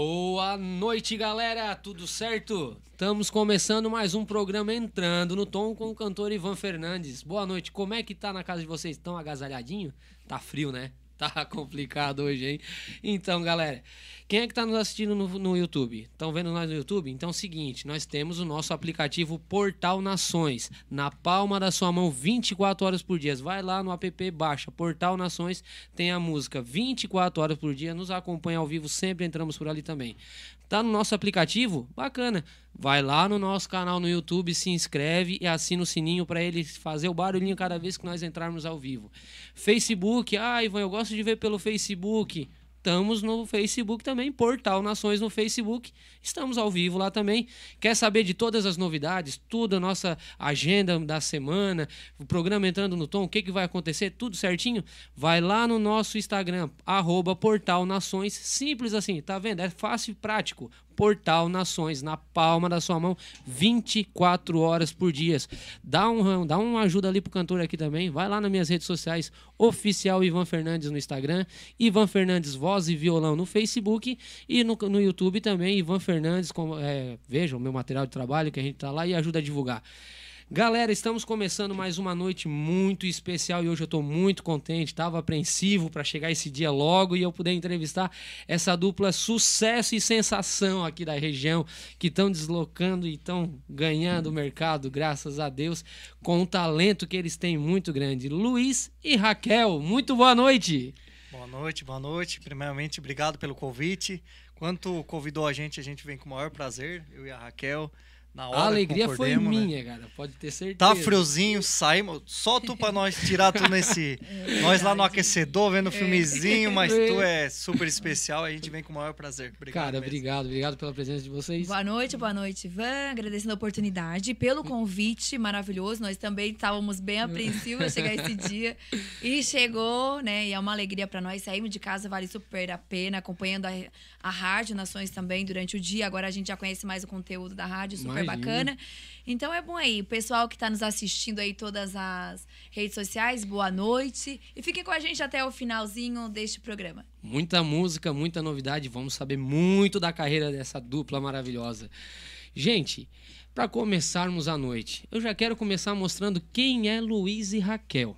Boa noite, galera. Tudo certo? Estamos começando mais um programa entrando no tom com o cantor Ivan Fernandes. Boa noite. Como é que tá na casa de vocês? Estão agasalhadinho? Tá frio, né? Tá complicado hoje, hein? Então, galera, quem é que tá nos assistindo no, no YouTube? Estão vendo nós no YouTube? Então é o seguinte, nós temos o nosso aplicativo Portal Nações, na palma da sua mão 24 horas por dia. Vai lá no app, baixa Portal Nações, tem a música 24 horas por dia, nos acompanha ao vivo, sempre entramos por ali também. Tá no nosso aplicativo? Bacana. Vai lá no nosso canal no YouTube, se inscreve e assina o sininho para ele fazer o barulhinho cada vez que nós entrarmos ao vivo. Facebook, ah, Ivan, eu gosto de ver pelo Facebook. Estamos no Facebook também, Portal Nações no Facebook. Estamos ao vivo lá também. Quer saber de todas as novidades, tudo a nossa agenda da semana, o programa entrando no tom, o que, que vai acontecer, tudo certinho? Vai lá no nosso Instagram, arroba Portal Nações. Simples assim, tá vendo? É fácil e prático. Portal Nações, na palma da sua mão, 24 horas por dia. Dá, um, dá uma ajuda ali pro cantor aqui também. Vai lá nas minhas redes sociais, oficial Ivan Fernandes no Instagram, Ivan Fernandes Voz e Violão no Facebook e no, no YouTube também, Ivan Fernandes. Com, é, vejam o meu material de trabalho que a gente tá lá e ajuda a divulgar. Galera, estamos começando mais uma noite muito especial e hoje eu estou muito contente. Estava apreensivo para chegar esse dia logo e eu poder entrevistar essa dupla sucesso e sensação aqui da região que estão deslocando e estão ganhando o mercado, graças a Deus, com o talento que eles têm muito grande. Luiz e Raquel, muito boa noite. Boa noite, boa noite. Primeiramente, obrigado pelo convite. Quanto convidou a gente, a gente vem com o maior prazer, eu e a Raquel. Na hora, a alegria foi né? minha, cara. Pode ter certeza. Tá friozinho, saímos. Só tu pra nós tirar tu nesse. nós lá no aquecedor, vendo o filmezinho, mas tu é super especial. A gente vem com o maior prazer. Obrigado. Cara, mesmo. obrigado, obrigado pela presença de vocês. Boa noite, boa noite, Ivan. Agradecendo a oportunidade, pelo convite maravilhoso. Nós também estávamos bem apreensivos a chegar esse dia. E chegou, né? E é uma alegria para nós. Saímos de casa, vale super a pena, acompanhando a, a Rádio Nações também durante o dia. Agora a gente já conhece mais o conteúdo da rádio, super. Bacana. Então é bom aí, o pessoal que está nos assistindo aí todas as redes sociais, boa noite. E fiquem com a gente até o finalzinho deste programa. Muita música, muita novidade. Vamos saber muito da carreira dessa dupla maravilhosa. Gente, para começarmos a noite, eu já quero começar mostrando quem é Luiz e Raquel.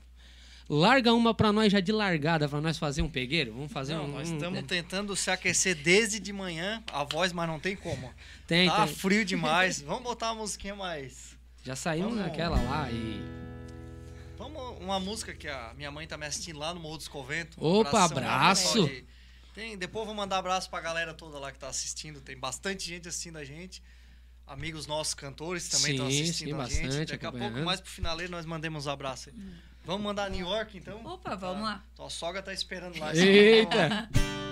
Larga uma para nós já de largada, para nós fazer um pegueiro. Vamos fazer Não, um. nós um- estamos tentando se aquecer desde de manhã, a voz, mas não tem como. Tem, tá tem. frio demais. Vamos botar uma musiquinha mais. Já saímos Vamos. naquela lá e. Vamos uma música que a minha mãe tá me assistindo lá no Morro dos Conventos. Opa, abração, abraço. Tem, depois eu vou mandar abraço pra galera toda lá que tá assistindo. Tem bastante gente assistindo a gente. Amigos nossos cantores também estão assistindo sim, a gente. bastante, Daqui a pouco, mais pro finaleiro, nós mandemos um abraço aí. Vamos mandar New York, então? Opa, vamos lá. Tua sogra tá esperando lá. Eita!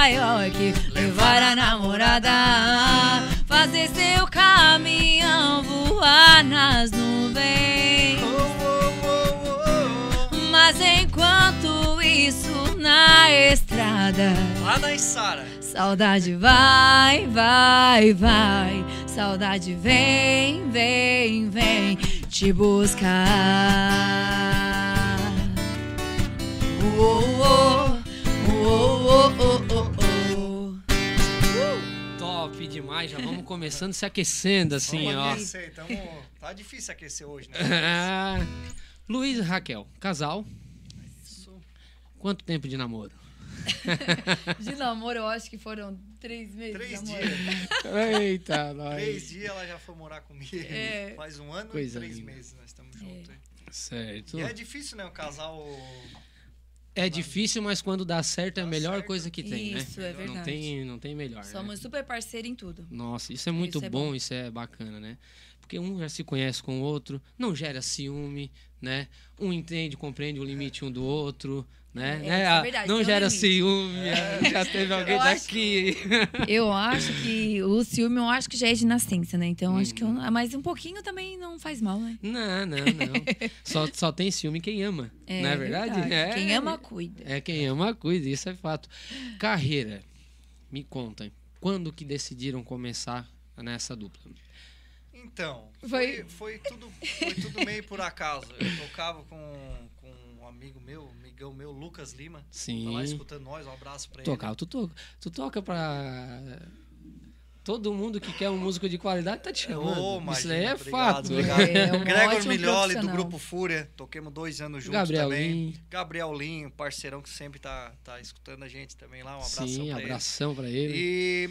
Levar a namorada, fazer seu caminhão voar nas nuvens. Mas enquanto isso na estrada, Lá na Isara. saudade vai, vai, vai, saudade vem, vem, vem te buscar. Uou, uou, Demais, já vamos começando se aquecendo assim, Vamos ó. aquecer, tamo... Tá difícil aquecer hoje, né? Luiz e Raquel, casal. Quanto tempo de namoro? De namoro, eu acho que foram três meses. Três de namoro. dias. Eita, Três dias ela já foi morar comigo. É. Faz um ano Coisa e três linda. meses nós estamos juntos. aí. Certo. E é difícil, né? O casal. É difícil, mas quando dá certo é a melhor certo. coisa que tem, Isso, né? é Não verdade. tem, não tem melhor. né? Somos super parceiros em tudo. Nossa, isso é muito Isso é bom, bom. isso é bacana, né? Porque um já se conhece com o outro, não gera ciúme, né? Um entende, compreende o limite um do outro, né? É, Né? isso é Ah, verdade, não gera limite. ciúme, ah, já teve alguém Eu acho- daqui. Eu acho que o ciúme, eu acho que já é de nascença, né? Então, acho que eu, Uhum. mas um pouquinho também não faz mal, né? Não, não, não. Só, só tem ciúme quem ama, não é verdade? É. Quem ama, cuida. É quem ama, cuida, isso é fato. Carreira, me conta, quando que decidiram começar nessa dupla? Então, Foi- foi, foi, tudo, foi tudo meio por acaso. Eu tocava com, com um amigo meu, amigão meu, Lucas Lima. Sim. Tá lá escutando nós, um abraço pra Tocar, tu toca, tu toca pra todo mundo que quer um músico de qualidade tá te ele. chamando. Ô, Isso imagina, daí é obrigado, fato. Obrigado. É um Gregor Milholi, do. Grupo Fúria. Toquemos dois anos juntos Gabriel também. Lin. Gabriel Linho, parceirão que sempre tá, tá escutando a gente também lá. Um abração Sim, pra ele. abração pra ele. E,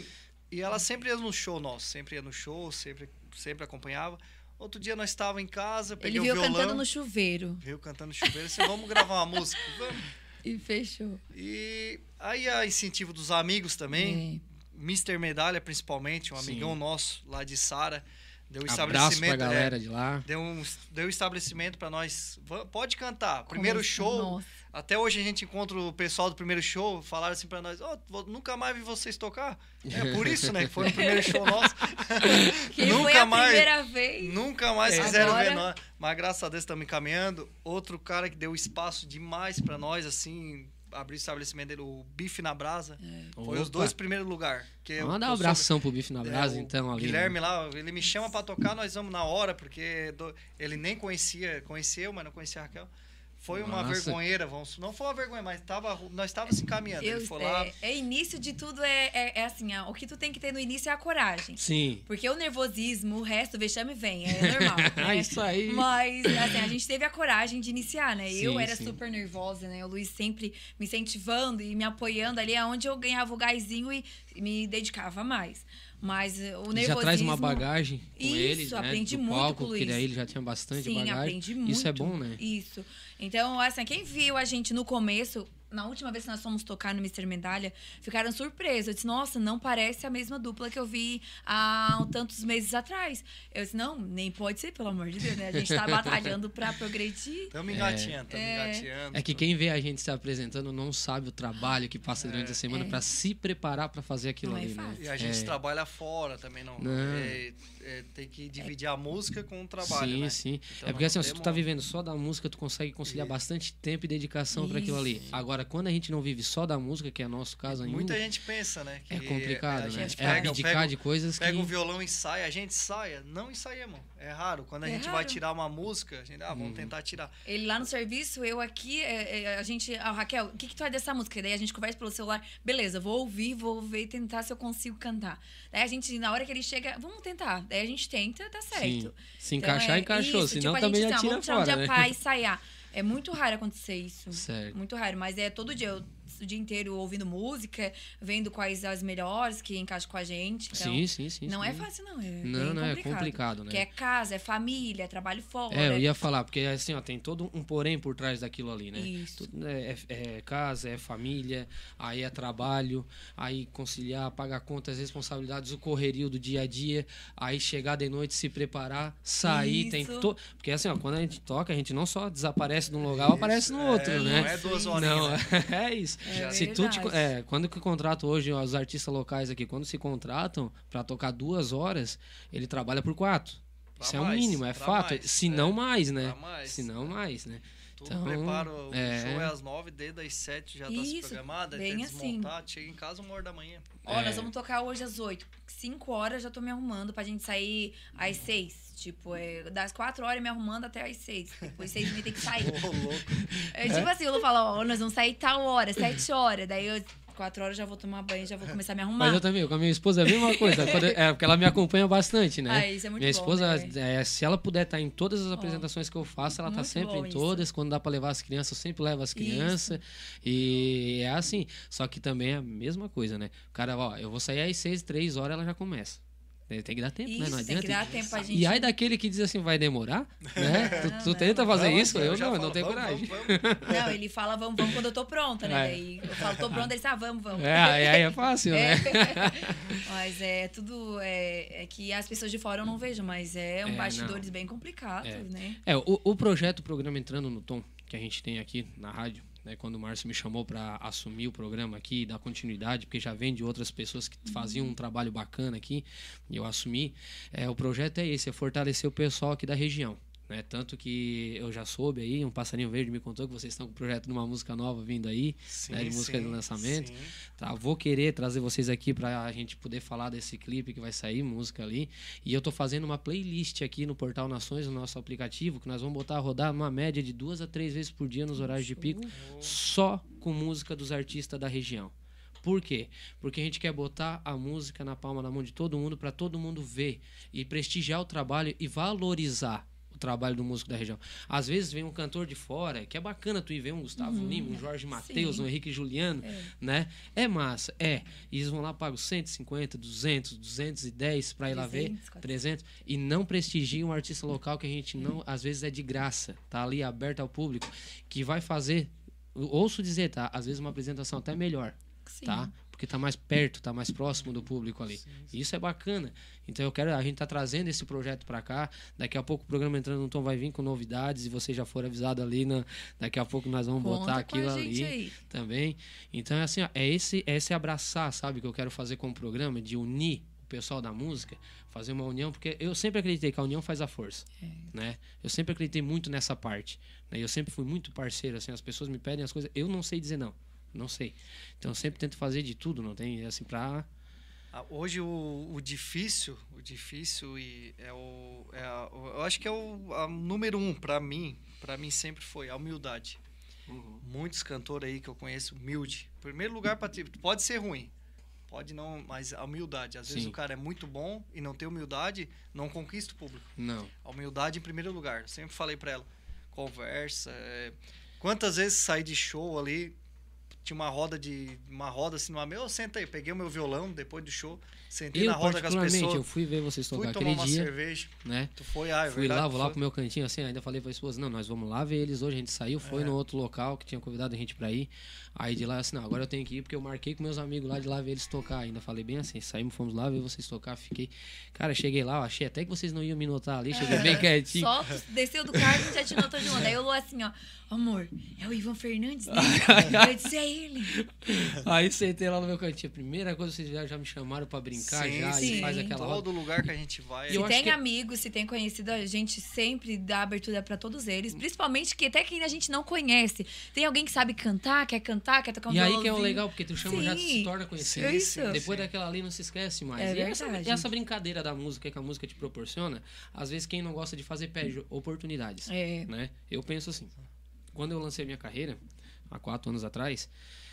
e ela sempre ia no show nosso, sempre ia no show, sempre, sempre acompanhava. Outro dia nós estávamos em casa, peguei Ele o viu violão, cantando no chuveiro viu cantando no chuveiro, disse, vamos gravar uma música, vamos. e fechou. E aí a incentivo dos amigos também, Mr. Medalha principalmente, um Sim. amigão nosso lá de Sara, deu um Abraço pra estabelecimento, galera é, de lá. deu um deu estabelecimento para nós, "Va- pode cantar. Primeiro Começa- show, Nossa. Até hoje a gente encontra o pessoal do primeiro show, falaram assim pra nós, ó, vou- nunca mais vi vocês tocar. É por isso, né, que foi no primeiro show nosso. Que foi a mais, primeira vez. nunca mais É. quiseram Agora- ver nós. Mas graças a Deus estamos encaminhando. Outro cara que deu espaço demais pra nós, assim, abriu o estabelecimento dele, o Bife na Brasa. Foi os Opa. dois primeiros lugares. Manda um abração pro Bife na é, Brasa, o então, ali. Guilherme lá, ele me chama pra tocar, nós vamos na hora, porque do- ele nem conhecia, conheceu, mas não conhecia a Raquel. Foi uma Nossa. vergonheira, vamos, não foi uma vergonha, mas tava, nós estávamos se encaminhando. Eu- ele foi lá, é, é início de tudo, é, é, é assim, ó, o que tu tem que ter no início é a coragem. Sim. Porque o nervosismo, o resto, o vexame vem, é normal. Né? isso aí. Mas, assim, a gente teve a coragem de iniciar, né? eu Sim, era sim. super nervosa, né? O Luiz sempre me incentivando e me apoiando ali, aonde eu ganhava o gásinho e me dedicava mais. Mas eh, o nervosismo... já traz uma bagagem com Isso, ele, né? aprendi do muito palco, com o porque Luiz. daí ele já tinha bastante Sim, bagagem. aprendi muito. Isso é bom, né? Isso. Então, assim, quem viu a gente no começo, na última vez que nós fomos tocar no Mr. Medalha, ficaram surpresos. Eu disse, nossa, não parece a mesma dupla que eu vi há tantos meses atrás. Eu disse, não, nem pode ser, pelo amor de Deus, né? A gente tá batalhando pra progredir. Estamos engatinhando, estamos engatinhando. É que quem vê a gente se apresentando não sabe o trabalho que passa durante a semana É. pra se preparar pra fazer aquilo Não é ali, né? E a gente É. trabalha fora também, não. Não. É, é, tem que dividir a música com o trabalho, sim, né? sim. Então é porque assim, se tu tá vivendo só da música, tu consegue conciliar bastante tempo e dedicação pra aquilo ali. Isso. Agora, quando a gente não vive só da música, que é nosso caso ainda, Muita gente pensa, né? que é complicado, a né? gente É pega, abdicar pega, de coisas pega que... o violão e ensaia, a gente ensaia. Não ensaiamos. É raro. Quando a É gente vai raro. tirar uma música, a gente, ah, Uhum. vamos tentar tirar. Ele lá no serviço, eu aqui, é, é, a gente. Ah, Raquel, o que, que tu vai dessa música? Daí a gente conversa pelo celular. Beleza, vou ouvir, vou ver e tentar se eu consigo cantar. Daí a gente, na hora que ele chega, vamos tentar. Daí a gente tenta, dá certo. Sim. Se Então, encaixar, é encaixou. isso, Senão tipo, a também gente, já assim, tira ó, vamos tirar um fora, dia né? pra ensaiar. É muito raro acontecer isso. Certo. Muito raro, mas é todo dia. Eu, o dia inteiro ouvindo música, vendo quais as melhores que encaixam com a gente. Então, Sim, sim, sim. não sim. é fácil, não. É Não, bem não, é complicado. complicado, né? Porque é casa, é família, é trabalho fora. É, eu ia falar, porque assim, ó, tem todo um porém por trás daquilo ali, né? Isso. Tudo, né, é, é casa, é família, aí é trabalho, aí conciliar, pagar contas, responsabilidades, o correrio do dia a dia, aí chegar de noite, se preparar, sair, tem Isso. to... Porque assim, ó, quando a gente toca, a gente não só desaparece de um lugar, aparece no outro, É, né? Não é duas horas. Não, é isso. É se tu te, é, quando que contrata hoje os artistas locais aqui, quando se contratam pra tocar duas horas, ele trabalha por quatro. Pra Isso é o mais, mínimo, é fato. mais, se é. não mais, né? Mais, se não é. mais, né? Tudo Então, prepara, o é. show é às nove, desde as sete já tá se aí bem tem assim. chega em casa uma hora da manhã. Ó, É. nós vamos tocar hoje às 8. 5 horas já tô me arrumando pra gente sair às 6. Tipo, é, das 4 horas me arrumando até às 6. Depois 6 e tem que sair. Ô, louco. É tipo assim, eu vou falar, ó, nós vamos sair tal hora, 7 horas. Daí eu, 4 horas já vou tomar banho, já vou começar a me arrumar. Mas eu também, com a minha esposa é a mesma coisa. Quando- é, porque ela me acompanha bastante, né? Ah, isso é muito minha bom, esposa, né? é, se ela puder estar em todas as apresentações que eu faço, ela tá muito sempre em isso. todas. Quando dá pra levar as crianças, eu sempre levo as crianças. E é assim. Só que também é a mesma coisa, né? O cara, ó, eu vou sair às seis, três horas, ela já começa. Tem tem que dar tempo, né? Isso, Não tem adianta. que dar tempo pra gente. E aí daquele que diz assim, vai demorar, né? tu tu não, tenta fazer Vamos, isso? Eu já não, eu falo, não tenho vamos, coragem. vamos, vamos. Não, ele fala, vamos, vamos quando eu tô pronta, né? É. Daí eu falo, tô pronta, ele diz, ah, vamos, vamos. É, aí aí é fácil, É. né? Mas é tudo. É, é que as pessoas de fora eu não vejo, mas é um É, bastidores bem complicados, É. né? É, o, o projeto, o programa Entrando no Tom, que a gente tem aqui na rádio, né, quando o Márcio me chamou para assumir o programa aqui, dar continuidade, porque já vem de outras pessoas que faziam um trabalho bacana aqui, e eu assumi, é, o projeto é esse, é fortalecer o pessoal aqui da região. Né? Tanto que eu já soube aí, um passarinho verde me contou que vocês estão com o projeto de uma música nova vindo aí, Sim, né, de música de sim, lançamento. sim. Tá, vou querer trazer vocês aqui pra a gente poder falar desse clipe que vai sair, música ali. E eu tô fazendo uma playlist aqui no Portal Nações, no nosso aplicativo, que nós vamos botar a rodar uma média de duas a três vezes por dia nos horários de pico, só com música dos artistas da região. Por quê? Porque a gente quer botar a música na palma da mão de todo mundo para todo mundo ver e prestigiar o trabalho e valorizar trabalho do músico da região. Às vezes vem um cantor de fora, que é bacana tu ir ver um Gustavo Lima, um Jorge Mateus, um Henrique Juliano, né? É massa, é. E eles vão lá pagam 150, 200, 210 para ir lá ver, 300, 400. 300 e não prestigiam um artista local que a gente não, às vezes é de graça, tá ali aberto ao público, que vai fazer, ouço dizer, tá? Às vezes uma apresentação até melhor, Sim. tá? Porque tá mais perto, tá mais próximo do público ali. E Isso é bacana. Então eu quero, a gente tá trazendo esse projeto para cá. Daqui a pouco o programa entrando no tom vai vir com novidades e você já for avisado ali na, daqui a pouco nós vamos Conta botar aquilo ali aí. também. Então é assim, ó, é esse é esse abraçar, sabe, que eu quero fazer com o programa de unir o pessoal da música, fazer uma união, porque eu sempre acreditei que a união faz a força, né? Eu sempre acreditei muito nessa parte, né? Eu sempre fui muito parceiro, assim, as pessoas me pedem as coisas, eu não sei dizer não. Não sei. Então eu sempre tento fazer de tudo, não tem assim pra Ah, Hoje o, o difícil, o difícil e é o, é a- eu acho que é o a número um para mim, para mim sempre foi a humildade. Muitos cantores aí que eu conheço humilde. Primeiro lugar para pode ser ruim, pode não, mas a humildade. Às vezes Sim. o cara é muito bom e não tem humildade, não conquista o público. não. A humildade em primeiro lugar. Eu sempre falei pra ela, conversa. é, Quantas vezes saí de show ali, tinha uma roda de. Uma roda assim numa mesa. Eu sentei, peguei o meu violão depois do show, sentei Eu, na roda com as pessoas. eu fui ver vocês fui tocar tomar aquele uma dia, cerveja. né? Tu foi, ah, é Fui verdade, lá, vou lá foi. pro meu cantinho, assim, ainda falei pra esposa, não, nós vamos lá ver eles hoje, a gente saiu, foi É. no outro local que tinha convidado a gente pra ir. Aí de lá, assim, não, agora eu tenho que ir porque eu marquei com meus amigos lá de lá ver eles tocar. Ainda falei bem assim, saímos, fomos lá ver vocês tocar, fiquei... Cara, cheguei lá, achei até que vocês não iam me notar ali, cheguei bem quietinho. Só desceu do carro e já te notou de longe. Daí eu Lu assim, ó. Amor, é o Ivan Fernandes, né? Eu disse, é ele. Aí sentei lá no meu cantinho. Primeira coisa, vocês já, já me chamaram pra brincar Sim, já, sim. e faz aquela roda. Todo lugar que a gente vai. E se tem que- amigos, se tem conhecido, a gente sempre dá abertura pra todos eles. Principalmente que até quem a gente não conhece. Tem alguém que sabe cantar, quer cantar, quer tocar um E aí que é o legal, porque tu chama já se Sim. torna conhecido. É isso. Depois daquela ali não se esquece mais. É e essa, verdade. essa brincadeira da música que a música te proporciona, às vezes quem não gosta de fazer perde oportunidades. É. Né? Eu penso assim, quando eu lancei minha carreira, há quatro anos atrás,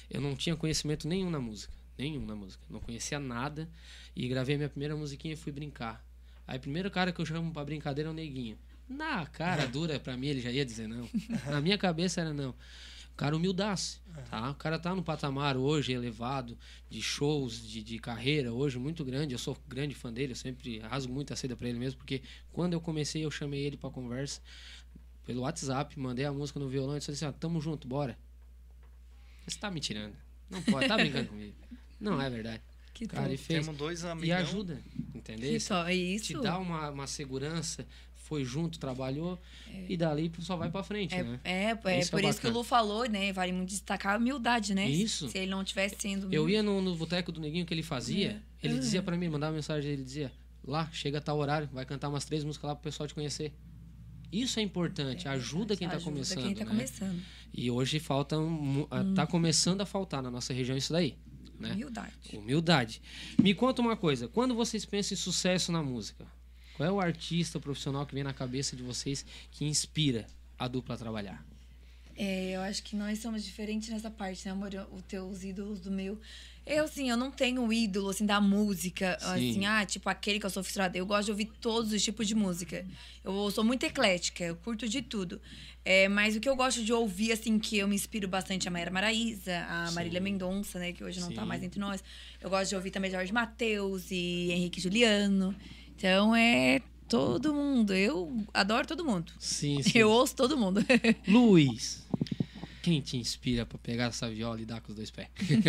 eu não tinha conhecimento nenhum na música. Nenhum na música. Não conhecia nada. E gravei minha primeira musiquinha e fui brincar. Aí, o primeiro cara que eu chamo pra brincadeira é o Neguinho. Na cara dura, pra mim, ele já ia dizer não. Na minha cabeça era não. O cara humildasse, tá? O cara tá num patamar hoje elevado de shows, de, de carreira hoje muito grande. Eu sou grande fã dele, eu sempre rasgo muito a seda pra ele mesmo, porque quando eu comecei, eu chamei ele pra conversa pelo WhatsApp, mandei a música no violão e disse assim, ó, tamo junto, bora. Você tá me tirando. Não pode, tá brincando comigo. Não é verdade. Que Cara, e fez. Temos dois E amigos. ajuda, entendeu? Que top. É isso. Te dá uma, uma segurança, foi junto, trabalhou, e dali só vai pra frente, É, né? é, é Isso por é isso que o. Lu falou, né? Vale muito destacar a humildade, né? Isso. Se ele não tivesse sendo Eu ia no, no boteco do neguinho que ele fazia, ele Uhum. dizia pra mim, mandava mensagem, ele dizia, lá, chega tal horário, vai cantar umas três músicas lá pro pessoal te conhecer. Isso é importante, ajuda quem tá Ajuda começando. quem tá né? começando. E hoje falta um, ah, tá começando a faltar na nossa região isso daí. Né? Humildade. Humildade. Me conta uma coisa, quando vocês pensam em sucesso na música, qual é o artista profissional que vem na cabeça de vocês que inspira a dupla a trabalhar? É, eu acho que nós somos diferentes nessa parte, né, amor? Os teus ídolos do meu. Eu, assim, eu não tenho um ídolo, assim, da música, Sim. assim, ah, tipo aquele que eu sou fissurada. Eu gosto de ouvir todos os tipos de música. Eu sou muito eclética, eu curto de tudo. É, mas o que eu gosto de ouvir, assim, que eu me inspiro bastante é a Mayra Maraíza, a Sim. Marília Mendonça, né, que hoje não tá Sim. mais entre nós. Eu gosto de ouvir também Jorge Mateus e Henrique Juliano. Então, é todo mundo. Eu adoro todo mundo. Sim, Eu ouço todo mundo. Luiz, quem te inspira pra pegar essa viola e dar com os dois pés?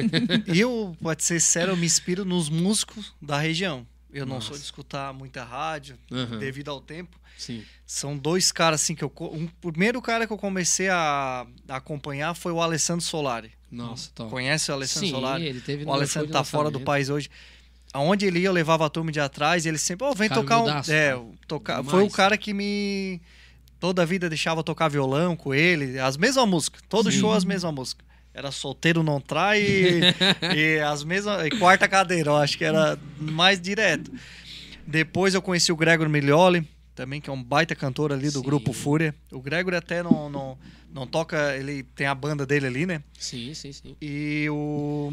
Eu, pode ser sério, eu me inspiro nos músicos da região. Eu não Nossa. sou de escutar muita rádio, Aham. devido ao tempo. Sim. São dois caras assim que eu. Um, o primeiro cara que eu comecei a, a acompanhar foi o Alessandro Solari. Nossa, top. Conhece o Alessandro Sim, Solari? ele teve no O Alessandro tá fora do país hoje. Aonde ele ia, eu levava a turma de atrás e ele sempre, ó, vem Cara tocar um. humildaço, É, tocar. Foi o cara que me. Toda a vida deixava tocar violão com ele, as mesmas músicas. Todo Sim. show as mesmas músicas. Era solteiro não trai e, e as mesmas. E quarta cadeira, eu acho que era mais direto. Depois eu conheci o Gregor Miglioli, também, que é um baita cantor ali do Sim. grupo Fúria. O Gregor até não, não, não toca, ele tem a banda dele ali, né? Sim, sim, sim. E o,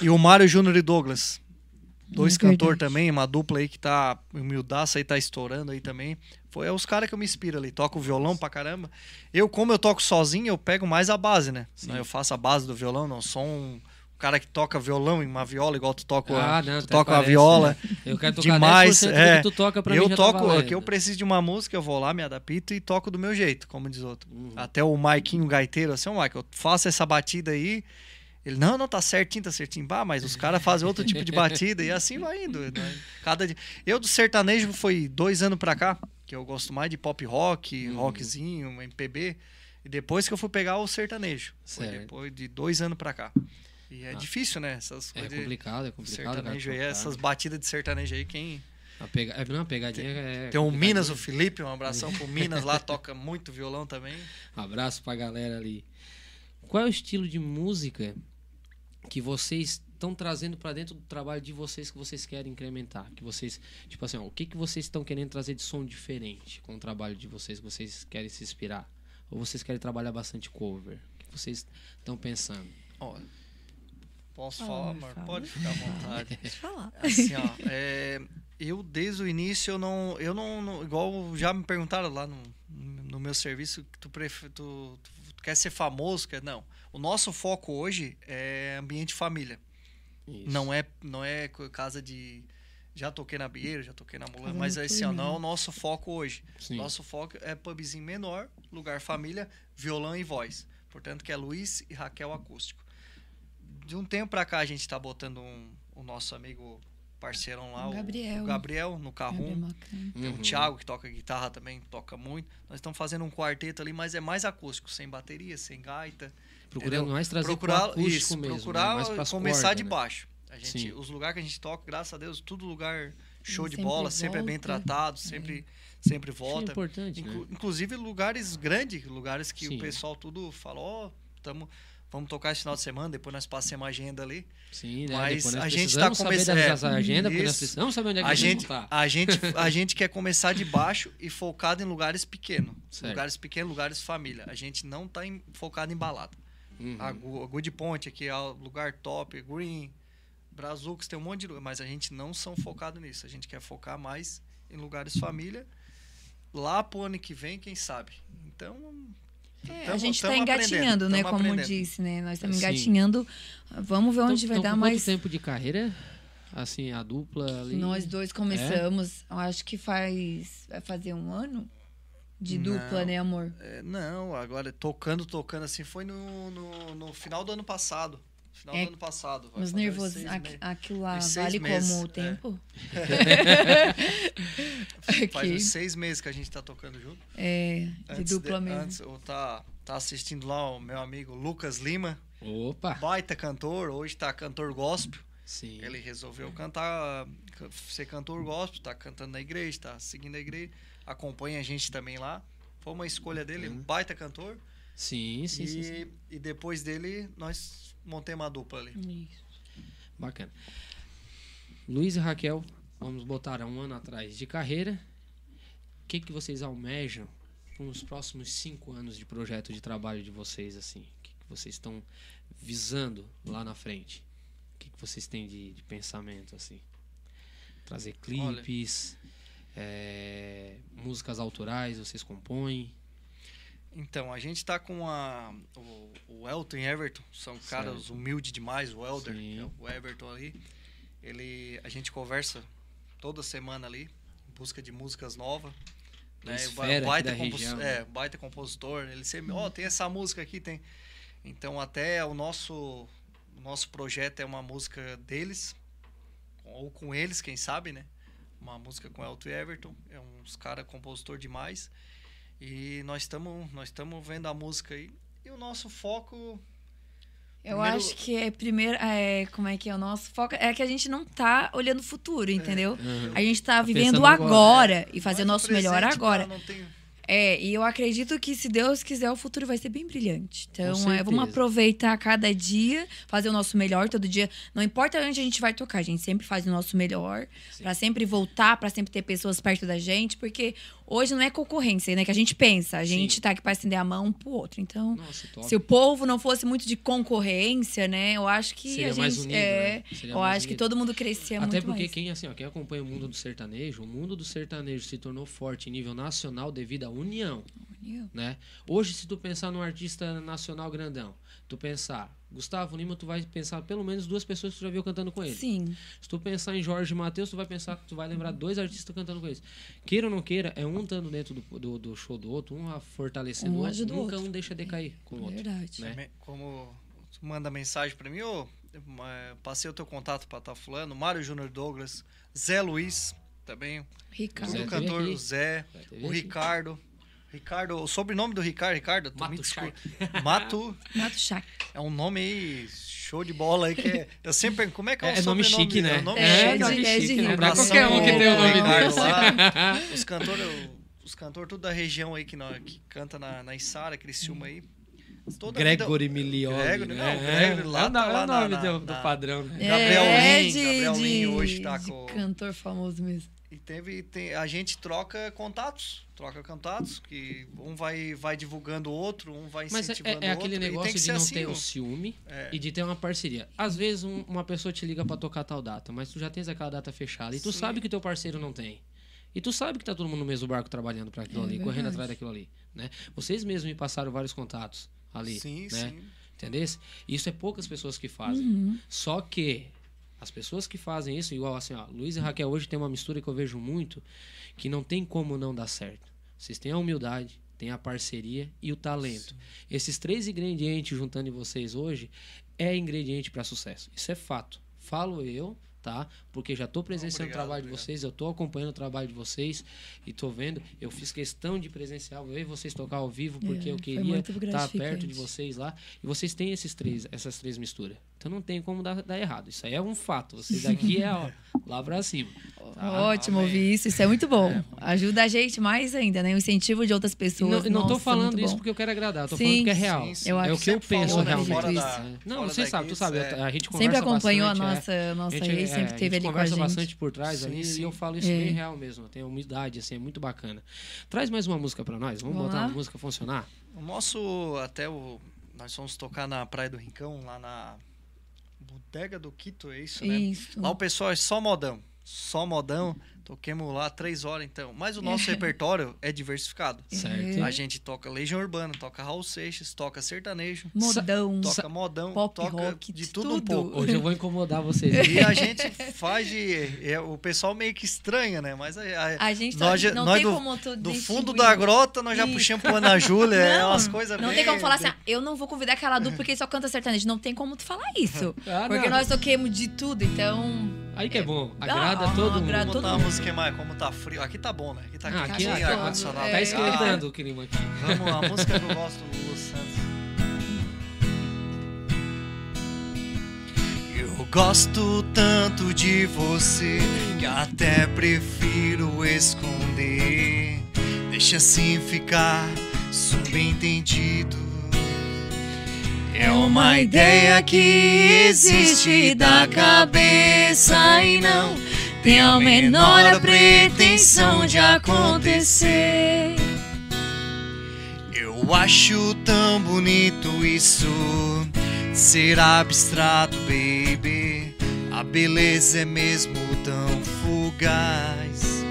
e o Mário Júnior e Douglas. Dois É cantores também, uma dupla aí que tá. Humildaça aí tá estourando aí também. Foi é os caras que eu me inspiro ali. Toco violão pra caramba. Eu, como eu toco sozinho, eu pego mais a base, né? Sim. Eu faço a base do violão, não sou um cara que toca violão em uma viola igual tu toca, Ah, não, tu toca a viola. né? Eu quero tocar Demais, 10% do é. que tu toca pra eu mim já toco, tá que eu preciso de uma música, eu vou lá, me adapto e toco do meu jeito, como diz outro. Uhum. Até o Maiquinho gaiteiro, assim, ô Mike, eu faço essa batida aí. Ele, não, não, tá certinho, tá certinho. Bah, mas os caras fazem outro tipo de batida e assim vai indo. né? Cada dia. Eu do sertanejo foi dois anos pra cá, que eu gosto mais de pop rock, Uhum. rockzinho, MPB. E depois que eu fui pegar o sertanejo. Foi Certo. depois de dois anos pra cá. E é Ah. difícil, né? Essas É coisas de complicado, é complicado. cara, sertanejo aí, tocar. essas batidas de sertanejo aí, quem. A pega... é, não, a pegadinha é. Tem o complicadinho. Minas, o Felipe, um abração pro Minas lá, toca muito violão também. Abraço pra galera ali. Qual é o estilo de música que vocês estão trazendo pra dentro do trabalho de vocês que vocês querem incrementar? Que vocês, tipo assim, ó, o que, que vocês estão querendo trazer de som diferente com o trabalho de vocês que vocês querem se inspirar? Ou vocês querem trabalhar bastante cover? O que vocês estão pensando? Ó, posso Ah, falar, amor? fala. Pode ficar à vontade. Eu falar. Assim, ó, é, eu desde o início eu não, eu não, não- igual já me perguntaram lá no, no meu serviço, que tu, pref, tu, tu quer ser famoso, quer não. O nosso foco hoje é ambiente família. Isso. Não é não é casa de já toquei na Bieira, já toquei na Mulan, mas esse noturna, não é né? o nosso foco hoje. Sim. Nosso foco é pubzinho menor, lugar família, violão e voz. Portanto, que é Luiz e Raquel acústico. De um tempo pra cá a gente tá botando um, o nosso amigo parceirão lá, O Gabriel. o Gabriel no carrum. Tem Uhum. o Thiago, que toca guitarra também, toca muito. Nós estamos fazendo um quarteto ali, mas é mais acústico, sem bateria, sem gaita. Procurando mais trazer procurar, pro isso, mesmo. procurar né? mais começar de né? baixo. A gente, Sim. os lugares que a gente toca, graças a Deus, tudo lugar show de Sempre bola, sempre é bem volta. tratado, sempre, sempre Acho que volta. É importante, Inclu- né? Inclusive lugares grandes, lugares que Sim. o pessoal tudo fala, ó, tamo, vamos tocar esse final de semana, depois nós passemos a agenda ali. Sim, né? Mas a gente tá saber começando- é, agenda, porque nós isso. precisamos saber onde é que A a gente gente, tá. a, gente, a gente quer começar de baixo e focado em lugares pequenos. Lugares pequenos, lugares família. A gente não tá em- focado em balada. Uhum. A, a Good Point aqui é o lugar top, Green, Brazucas, tem um monte de lugar, mas a gente não são focado nisso. A gente quer focar mais em lugares família. Lá pro ano que vem, quem sabe. Então, É, a Tamo- gente tá tamo engatinhando, né? Como aprendendo. disse, né? Nós estamos engatinhando. Vamos ver onde Então- vai então, dar mais. quanto tempo de carreira? Assim, a dupla ali. Nós dois começamos, eu acho que faz. Vai fazer um ano de dupla, Não. né, amor? é, não, agora tocando, tocando assim, foi no, no, no final do ano passado. Final É, do ano passado. vai Os nervosos. meses. Aquilo lá vale meses, como o é. tempo? Faz Aqui. uns seis meses que a gente tá tocando junto. É, de Antes dupla mesmo. Antes, eu tá, tá assistindo lá o meu amigo Lucas Lima, Opa! baita cantor, hoje tá cantor gospel. Sim. Ele resolveu cantar, ca- ser cantor gospel, tá cantando na igreja, tá seguindo a igreja, acompanha a gente também lá. Foi uma escolha dele, Uhum. baita cantor. Sim, sim, e, sim, sim. e depois dele, nós montemos uma dupla ali. Isso. Bacana. Luiz e Raquel, vamos botar um ano atrás de carreira. O que, que vocês almejam para os próximos cinco anos de projeto de trabalho de vocês, assim? O que, que vocês estão visando lá na frente? O que, que vocês têm de, de pensamento, assim? Trazer clipes, é, músicas autorais, vocês compõem? Então, a gente tá com a, o, o Elton e Everton, são caras Certo. humildes demais, o Elder, é o Everton ali. Ele, a gente conversa toda semana ali, em busca de músicas novas. Né? Aqui baita, compos- região, é, né? baita compositor, ele sempre, ó, tem essa música aqui, tem. Então, até o nosso, o nosso projeto é uma música deles, ou com eles, quem sabe, né? Uma música com Elton e Everton, é uns cara compositor demais. E nós estamos nós estamos vendo a música aí. E o nosso foco Eu Primeiro- acho que é primeiro. É, como é que é o nosso foco? É que a gente não tá olhando o futuro, entendeu? Uhum. A gente tá vivendo pensando agora, agora, e fazer o Mas nosso melhor agora. cara, não tem- É, e eu acredito que se Deus quiser, o futuro vai ser bem brilhante. Então, é, vamos aproveitar cada dia, fazer o nosso melhor todo dia. Não importa onde a gente vai tocar, a gente sempre faz o nosso melhor. Pra sempre voltar, pra sempre ter pessoas perto da gente, porque hoje não é concorrência, né? Que a gente pensa, a gente Sim. tá aqui pra estender a mão um pro outro. Então, Nossa, se o povo não fosse muito de concorrência, né? Eu acho que Seria a gente mais unido, é, né? Seria eu acho que unido. todo mundo crescia Até muito porque mais. quem assim, ó, quem acompanha o mundo do sertanejo, o mundo do sertanejo se tornou forte em nível nacional devido à união, né? Hoje se tu pensar num artista nacional grandão, tu pensar Gustavo Lima, tu vai pensar pelo menos duas pessoas que tu já viu cantando com ele. Sim. Se tu pensar em Jorge Matheus, tu vai pensar, tu vai lembrar dois artistas cantando com eles. Queira ou não queira, é um estando dentro do, do, do show do outro, um fortalecendo Um o outro, nunca outro. um deixa decair com o outro. Verdade. né? Como tu manda mensagem pra mim, ô, passei o teu contato pra estar fulano, Mário Júnior Douglas, Zé Luiz, também, Ricardo. Zé o cantor, aqui. o Zé, o aqui. Ricardo. Ricardo, o sobrenome do Ricardo, Ricardo, tu me Mato desculpa. Mato Mato Chac. é um nome aí, show de bola aí, que é, eu sempre, como é que é, o É, é nome chique, né? É, nome É, chique. nome chique, de né? Não é Abração qualquer um que tem o nome Ricardo desse. lá. Os cantores, os cantores tudo da região aí que, nós, que canta na, na Içara, Criciúma aí. Toda a vida- Gregory Milioli. Gregory, né? não, Gregory lá é, tá nome- lá é o nome na- do, do na- padrão. né? Gabriel é, Lin, de, Gabriel Lin hoje tá de com- cantor famoso mesmo. E teve, tem, a gente troca contatos, troca contatos, que um vai, vai divulgando o outro, um vai Mas é, incentivando é o outro. aquele tem negócio de não assim, ter o ciúme É. e de ter uma parceria. Às vezes um- uma pessoa te liga pra tocar tal data, mas tu já tens aquela data fechada e tu Sim. sabe que teu parceiro não tem. E tu sabe que tá todo mundo no mesmo barco trabalhando para aquilo É ali, correndo verdade. atrás daquilo ali, né? Vocês mesmos me passaram vários contatos. Ali. Sim, né? sim. Entendeu? Isso é poucas pessoas que fazem. Uhum. Só que as pessoas que fazem isso, igual assim, ó, Luiz e Raquel hoje tem uma mistura que eu vejo muito, que não tem como não dar certo. Vocês têm a humildade, tem a parceria e o talento. Esses três ingredientes juntando em vocês hoje é ingrediente para sucesso. Isso é fato. Falo eu, tá? Porque já estou presenciando Obrigado, o trabalho de obrigado. vocês, eu estou acompanhando o trabalho de vocês e estou vendo. Eu fiz questão de presencial, ver vocês tocar ao vivo porque É, eu queria estar gratificante. perto de vocês lá. E vocês têm esses três, essas três misturas. Então não tem como dar, dar errado. Isso aí é um fato. Vocês aqui é ó, lá pra cima. tá? Ótimo Amém. ouvir isso, isso é muito bom. Ajuda a gente mais ainda, né? O incentivo de outras pessoas. não, e não tô Nossa, falando isso bom. porque eu quero agradar, eu tô Sim, falando que é real. sim, sim. Eu é acho o que eu penso falou, realmente. fora da- É. Não, você sabe, tu sabe, é. a gente conversa Sempre acompanhou a bastante, nossa, é. nossa A ex, é, sempre a teve gente ali com a conversa gente. bastante por trás Sim, ali sim. e eu falo isso É. bem real mesmo. Tem humildade, assim, é muito bacana. Traz mais uma música pra nós, vamos, Vamos botar lá? a música funcionar? O nosso, até o. Nós fomos tocar na Praia do Rincão, lá na Bodega do Quito, é isso, né? Isso. Lá o pessoal é só modão. Só modão. Toquemos lá três horas, então. Mas o nosso repertório é diversificado. Certo. A gente toca Legião Urbana, toca Raul Seixas, toca sertanejo, Modão. toca modão, pop, toca rock, de de tudo, um tudo. pouco. Hoje eu vou incomodar vocês. E a gente faz de. é, o pessoal meio que estranha, né? Mas a, a- A gente nós, tá, já- não nós tem do, como tu do fundo distinguir. da grota, nós já Isso. puxamos pro Ana Júlia. é Não, umas coisas Não bem- tem como falar assim, ah, eu não vou convidar aquela dupla porque só canta sertanejo. Não tem como tu falar isso. Ah, porque não. nós toquemos de tudo, então. Aí que é bom, agrada Ah, todo mundo. agrada Vamos todo uma mundo. música mais, como tá frio. Aqui tá bom, né? Aqui tá Ah, aqui, quentinho, aqui, ar-condicionado. é, Tá é. esquentando o clima aqui. Ah, vamos, a música que eu gosto do Lulu Santos. Eu gosto tanto de você que até prefiro esconder. Deixa assim ficar subentendido. É uma ideia que existe da cabeça e não tem a menor pretensão de acontecer. Eu acho tão bonito isso ser abstrato, baby. A beleza é mesmo tão fugaz.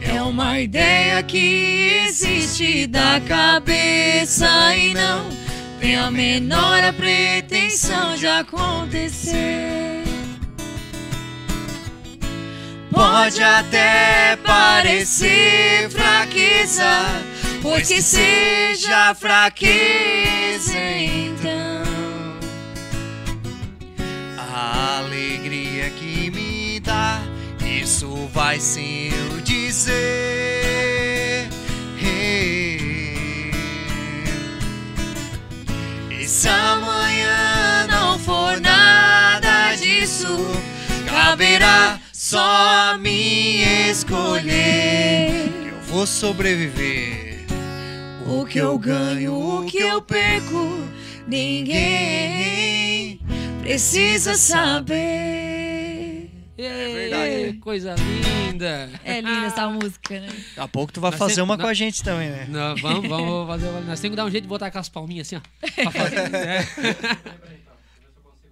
É uma ideia que existe da cabeça e não tem a menor pretensão de acontecer. Pode até parecer fraqueza, pois que seja fraqueza então. A alegria que me dá, isso vai eu dizer. Se amanhã não for nada disso, caberá só a mim escolher. Eu vou sobreviver. O que eu ganho, o que eu perco, ninguém precisa saber. É verdade. Coisa linda. É linda essa música, né? Daqui a pouco tu vai Nós fazer tem- uma nós- com a gente também, né? Não, vamos, vamos fazer. uma- Nós temos que dar um jeito de botar aquelas palminhas assim, ó. Pra fazer. É.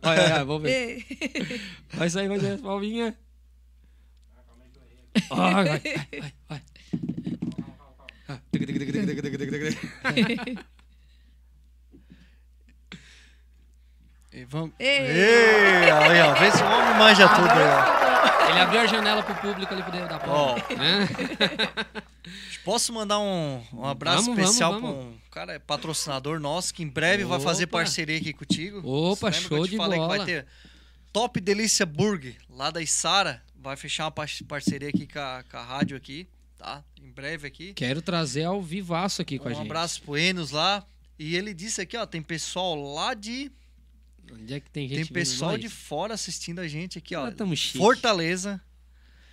Olha, olha, vamos ver. Vai sair, vai sair as palminhas. Vai, vai, vai, vai, vai. E vamos... Ei. Ei, aí, ó, vê se o homem manja tudo aí, ó. Ele abriu a janela pro público ali pro dentro da Ó. porta. né? Posso mandar um, um abraço Vamos, especial vamos, para um cara é patrocinador nosso que em breve vai fazer Opa. parceria aqui contigo. Opa, show eu te de falei bola. Que vai ter Top Delícia Burg, lá da Isara. Vai fechar uma par- parceria aqui com a, com a rádio aqui, tá? Em breve aqui. Quero trazer ao vivaço aqui com a Um gente. abraço pro Enos lá. E ele disse aqui, ó, tem pessoal lá de. Onde é que tem gente Tem pessoal de fora assistindo a gente aqui, ó. Fortaleza,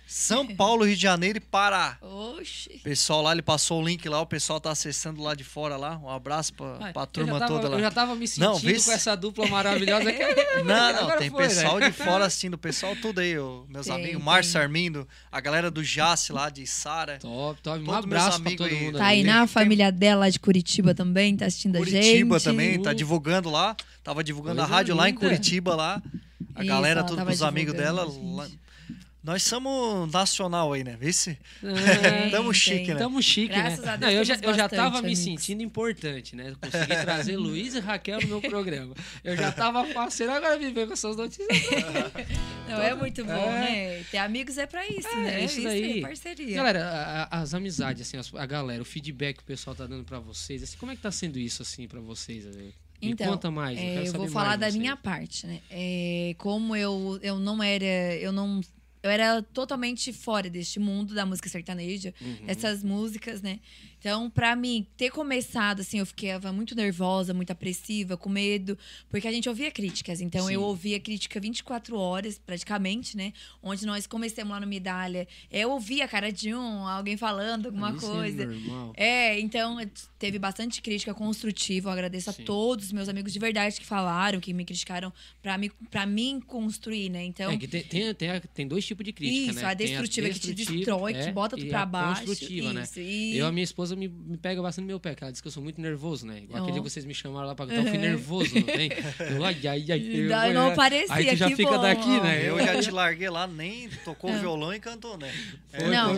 São Paulo, Rio de Janeiro e Pará. Oxi. Pessoal lá, ele passou o link lá, o pessoal tá acessando lá de fora lá. Um abraço pra, Ai, pra eu turma tava- toda lá. Eu já tava me sentindo Não, com se- essa dupla maravilhosa aqui. Não, não, tem foi, né? pessoal de fora assistindo, o pessoal tudo aí, o- meus Tem, amigos. Márcio Armindo, a galera do Jace lá de Sara. Top, top. Um Todos abraço pra amigos todo aí. mundo. Tá aí na família dela lá de Curitiba também, tá assistindo a gente. Curitiba também, tá Uh. divulgando lá. Tava divulgando a rádio lá em. Curitiba lá. A Isso, galera, com os amigos dela. lá-. Nós somos nacional aí, né? Vice? É, Tamo tem. chique, né? Tamo chique, Graças né? a Deus Não, eu, já, eu já tava me amigos. sentindo importante, né? Consegui trazer Luiz e Raquel no meu programa. Eu já tava parceiro, agora me com essas notícias. Não, é muito bom, É. né? Ter amigos é pra isso, É, né? isso daí. é parceria. Galera, a- a- as amizades, assim, as- a galera, o feedback que o pessoal tá dando pra vocês, assim, como é que tá sendo isso, assim, pra vocês? né? Me Então, conta mais, eu É, quero eu vou saber falar mais da minha parte, né? É, como eu, eu não era. Eu não. Eu era totalmente fora deste mundo da música sertaneja, Uhum. dessas músicas, né? Então, pra mim, ter começado, assim, eu ficava muito nervosa, muito apressiva, com medo, porque a gente ouvia críticas. Então, eu Sim. ouvia crítica 24 horas, praticamente, né? Onde nós começamos lá no Medalha. Eu ouvia a cara de um, alguém falando alguma Isso é coisa. normal. É, então teve bastante crítica construtiva. Eu agradeço Sim. a todos os meus amigos de verdade que falaram, que me criticaram pra, me, pra mim construir, né? Então, É que tem, tem, tem, a- tem dois tipos de crítica, isso, né? a Tem destrutiva que te destrutiva, destrói, que é, bota tu e pra a baixo. construtiva, né? Isso, e... Eu, a minha esposa me, me pega bastante no meu pé, que ela diz que eu sou muito nervoso, né? Igual aquele Oh. dia que vocês me chamaram lá pra cantar, eu fui nervoso, não tem? Eu, ai, ai, ai. Eu- não é. parecia, Aí tu já que fica bom. daqui, né? Eu já te larguei lá, nem tocou o violão e cantou, né? É, Não,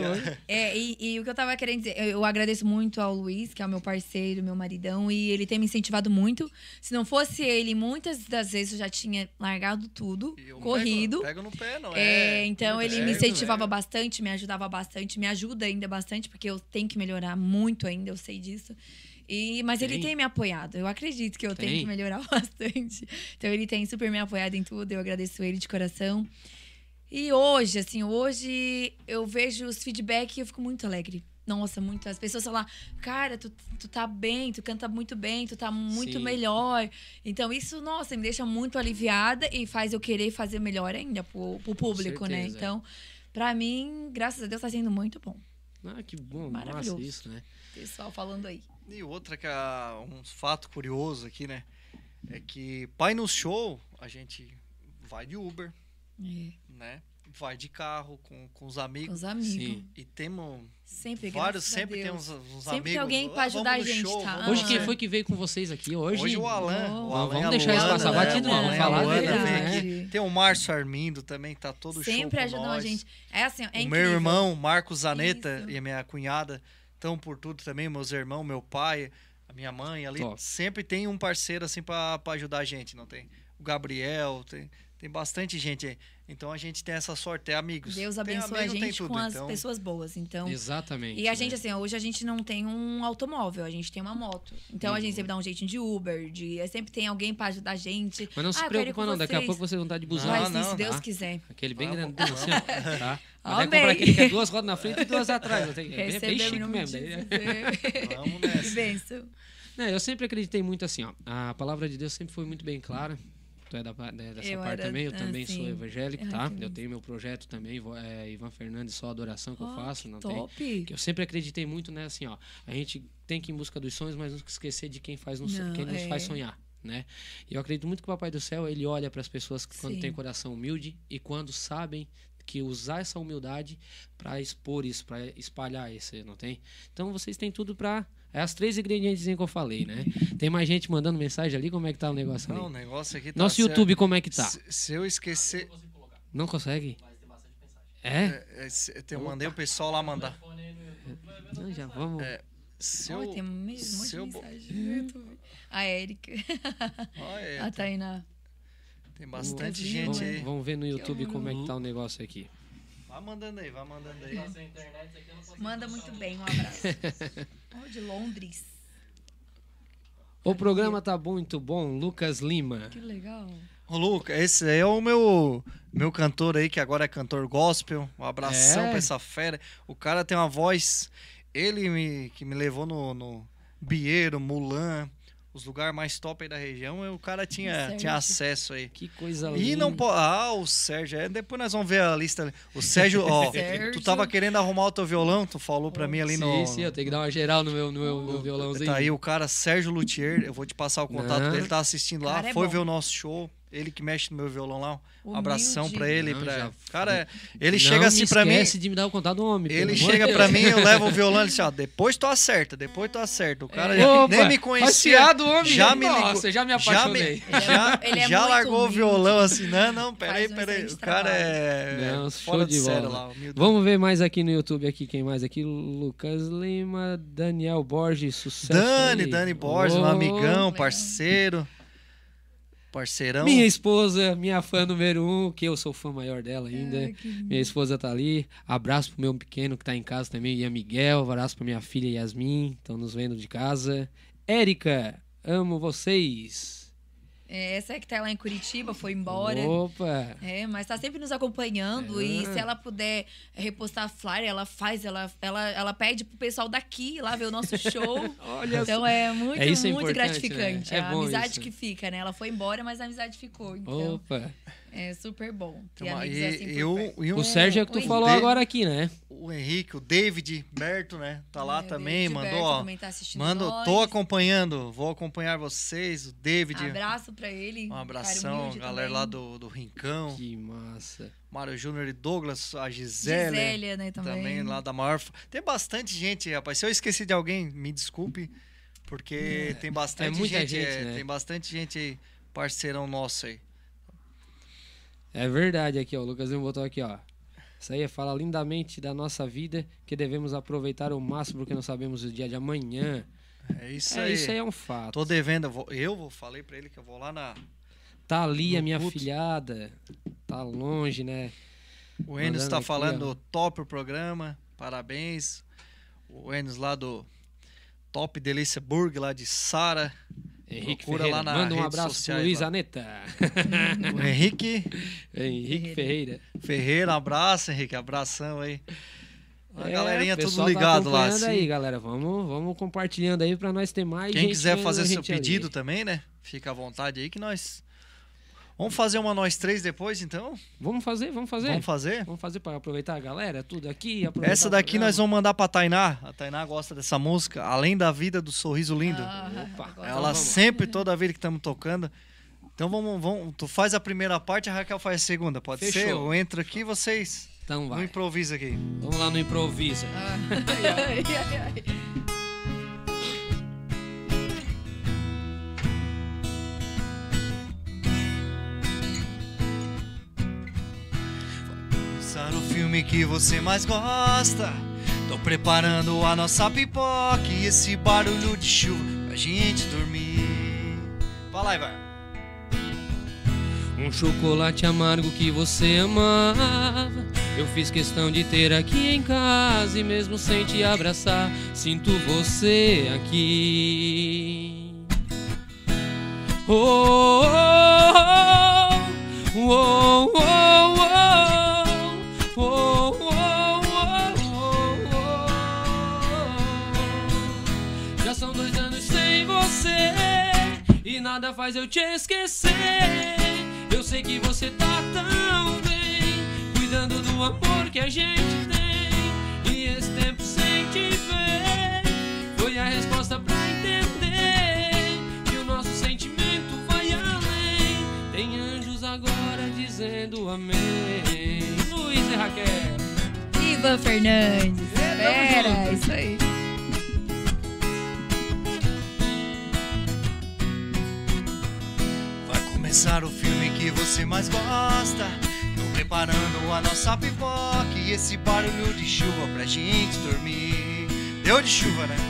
é, e, e o que eu tava querendo dizer, eu, eu agradeço muito ao Luiz, que é o meu parceiro, meu maridão, e ele tem me incentivado muito. Se não fosse ele, muitas das vezes eu já tinha largado tudo, eu não corrido. Pego, pego no pé, não É, é? então ele me Pego, incentivava é. bastante, me ajudava bastante, me ajuda ainda bastante, porque eu tenho que melhorar muito ainda, eu sei disso. E, mas ele Tem? tem me apoiado. Eu acredito que eu Tem? tenho que melhorar bastante. Então ele tem super me apoiado em tudo. Eu agradeço ele de coração. E hoje, assim, hoje eu vejo os feedbacks e eu fico muito alegre. Nossa, muito. As pessoas falam, cara, tu, tu tá bem, tu canta muito bem, tu tá muito Sim. melhor. Então, isso, nossa, me deixa muito aliviada e faz eu querer fazer melhor ainda pro, pro público, né? é. Então, pra mim, graças a Deus, tá sendo muito bom. Ah, que bom, massa Maravilhoso. isso, né? Pessoal falando aí. E outra que é um fato curioso aqui, né? É que pai no show, a gente vai de Uber, É, né? Vai de carro com, com os com amigos. os amigos. Sim. E temos Sempre, vários, sempre tem uns, uns Sempre amigos. tem alguém pra "Ah, ajudar vamos a gente, show, tá? vamos Hoje quem show." foi que veio com vocês aqui? Hoje, Hoje o Alan. Oh. o Vamos Alan e a deixar isso passar né? batido, O vamos Alan a falar Luana deles, vem né? aqui. Tem o Márcio Armindo também, que tá todo show Sempre com ajudam nós. a gente. É assim, é o incrível. meu irmão, Marcos Zaneta, Isso. e a minha cunhada estão por tudo também, meus irmãos, meu pai, a minha mãe ali. Top. Sempre tem um parceiro assim pra pra ajudar a gente, não tem? O Gabriel, tem, tem bastante gente aí. Então a gente tem essa sorte, é amigos. Deus Tem abençoa a amigo, tem gente tudo, com as então- pessoas boas. Então, Exatamente. E a né? gente, assim, hoje a gente não tem um automóvel, a gente tem uma moto. Então a gente Uhum. sempre dá um jeitinho de Uber, de é, sempre tem alguém pra ajudar a gente. Mas não se Ah, ir preocupa não, daqui a pouco vocês vão estar de busão. Vai Não, sim, se Deus tá? quiser. Aquele bem Vamos, grandão assim, ó. Tá? Mas vai comprar aquele que é duas rodas na frente e duas atrás. Tem, é bem, chique mesmo. Jesus. Vamos nessa. Bênção. É, eu sempre acreditei muito assim, ó. A palavra de Deus sempre foi muito bem clara. Tu é da, né, dessa Eu parte era, também, eu também assim, sou evangélico, ai, tá? Eu tenho meu projeto também, é, Ivan Fernandes, só adoração que eu Ó, faço, não tem. Top. Que eu sempre acreditei muito, né, assim, ó. A gente tem que ir em busca dos sonhos, mas nunca esquecer de quem faz nos, Não, quem nos é. faz sonhar, né? E eu acredito muito que o Papai do Céu, ele olha para as pessoas que quando tem coração humilde e quando sabem que usar essa humildade para expor isso, para espalhar isso, não tem? Então vocês têm tudo para é as três ingredientes que eu falei, né? Tem mais gente mandando mensagem ali, como é que tá o negócio Não, o ali? negócio aqui tá... Nosso YouTube como é que tá? Se, se eu esquecer... Não consegue? É? é, é, eu mandei o pessoal lá mandar. Não, já vamos. É, Se eu... tem um monte se de eu- mensagem no YouTube. A Érica. Ah, é, A Tainá. tem bastante gente Lima. aí. Vamos ver no YouTube como é que tá o negócio aqui. Vai mandando aí, vai mandando aí. Manda muito bem, um abraço. Ó, de Londres. O programa tá muito bom, Lucas Lima. Que legal. Ô, Luca, esse aí é o meu, meu cantor aí, que agora é cantor gospel. Um abração É? pra essa fera. O cara tem uma voz. Ele me, que me levou no, no Bieiro, Mulan, os lugares mais top aí da região. O cara tinha, tinha acesso aí. Que coisa linda. E não pode. Ah, o Sérgio. é, depois nós vamos ver a lista. O Sérgio, ó. Sérgio. Tu tava querendo arrumar o teu violão, tu falou pra mim ali sim, no. sim, eu tenho que dar uma geral no meu, no meu, meu violãozinho. Tá aí o cara Sérgio Luthier, eu vou te passar o contato Não. dele, tá assistindo lá, é foi ver o nosso show. Ele que mexe no meu violão lá. Um Humilde. abração pra ele. Não, pra... já- Cara, ele Não chega assim pra mim. esquece de me dar o contato do homem. Ele chega de pra Deus. mim, eu levo o violão e diz, ó, depois tu acerta, depois tu acerta. O cara Opa, nem me conhecia. fiado, homem. Já me ligou. Nossa, já me Já, apaixonei. me, já, Ele é já muito largou o humilde. violão assim, não, não, peraí, um peraí. O cara é Não, show fora de sério bola. lá. Vamos ver mais aqui no YouTube, aqui quem mais aqui? Lucas Lima, Daniel Borges, sucesso Dani, aí. Dani Borges, um amigão, parceiro. Parceirão. Minha esposa, minha fã número um, que eu sou fã maior dela ainda. Que lindo. minha esposa tá ali. Abraço pro meu pequeno que tá em casa também, Ian Miguel. Abraço pra minha filha Yasmin, estão nos vendo de casa. Érica, amo vocês. É, essa é que tá lá em Curitiba, foi embora. Opa! É, mas tá sempre nos acompanhando. E É. se ela puder repostar flyer, ela faz, ela, ela, ela pede pro pessoal daqui lá ver o nosso show. Olha Então é muito, É, é muito gratificante. né? É a amizade isso. que fica, né? Ela foi embora, mas a amizade ficou. Então Opa! É super bom. Então, amigos e, assim eu, e O um- Sérgio é que tu falou agora aqui, né? O Henrique, o David Berto, né? Tá lá É, o também, David mandou, Berto ó. também tá assistindo Mando, nós. tô acompanhando, vou acompanhar vocês, o David. Abraço pra ele. Um abração, galera também. lá do, do Rincão. Que massa. Mário Júnior e Douglas, a Gisele. Gisélia, né, também. também lá da maior. Tem bastante gente, rapaz. Se eu esqueci de alguém, me desculpe, porque tem bastante é muita gente, gente, é, né? tem bastante gente aí, parceirão nosso aí. É verdade aqui, ó. O Lucas Lima botou aqui, ó. Isso aí fala lindamente da nossa vida, que devemos aproveitar o máximo porque não sabemos o dia de amanhã. É isso é, aí. isso aí é um fato. Tô devendo, eu vou, eu vou falei pra ele que eu vou lá na Tá ali a minha culto. filhada. Tá longe, né? O Enes tá aqui, falando ó. top o programa. Parabéns. O Enes lá do Top Delícia Burg lá de Sara. Henrique Procura Ferreira. lá na Manda um abraço pro sociais Luiz lá. Aneta. O Henrique Henrique Ferreira. Ferreira, um abraço, Henrique. Abração aí. A É, galerinha tudo tá ligado lá. acompanhando assim. aí, galera. Vamos, vamos compartilhando aí pra nós ter mais Quem gente quiser fazer seu gente ali. pedido também, né? Fica à vontade aí que nós. Vamos fazer uma nós três depois, então? Vamos fazer, vamos fazer. Vamos fazer? Vamos fazer pra aproveitar a galera, tudo aqui. aproveitar Essa daqui nós vamos mandar pra Tainá. A Tainá gosta dessa música. Além da vida do sorriso lindo. Ah, Opa. Ela vamos. sempre, toda vez que estamos tocando. Então vamos, vamos. Tu faz a primeira parte, a Raquel faz a segunda. Pode Fechou. ser? Eu entro aqui vocês. Então No vai. improviso aqui. Vamos lá no improvisa. Ai, ai, ai. Filme que você mais gosta. Tô preparando a nossa pipoca e esse barulho de chuva pra gente dormir. Fala aí, vai. Um chocolate amargo que você amava. Eu fiz questão de ter aqui em casa e mesmo sem te abraçar, sinto você aqui. Oh, oh, oh, oh, oh, oh, nada faz eu te esquecer. Eu sei que você tá tão bem, cuidando do amor que a gente tem. E esse tempo sem te ver foi a resposta pra entender que o nosso sentimento vai além. Tem anjos agora dizendo amém. Luiz e Raquel. Ivan Fernandes. Espera, isso aí. Começar o filme que você mais gosta. Tô preparando a nossa pipoca e esse barulho de chuva pra gente dormir. Deu de chuva, né?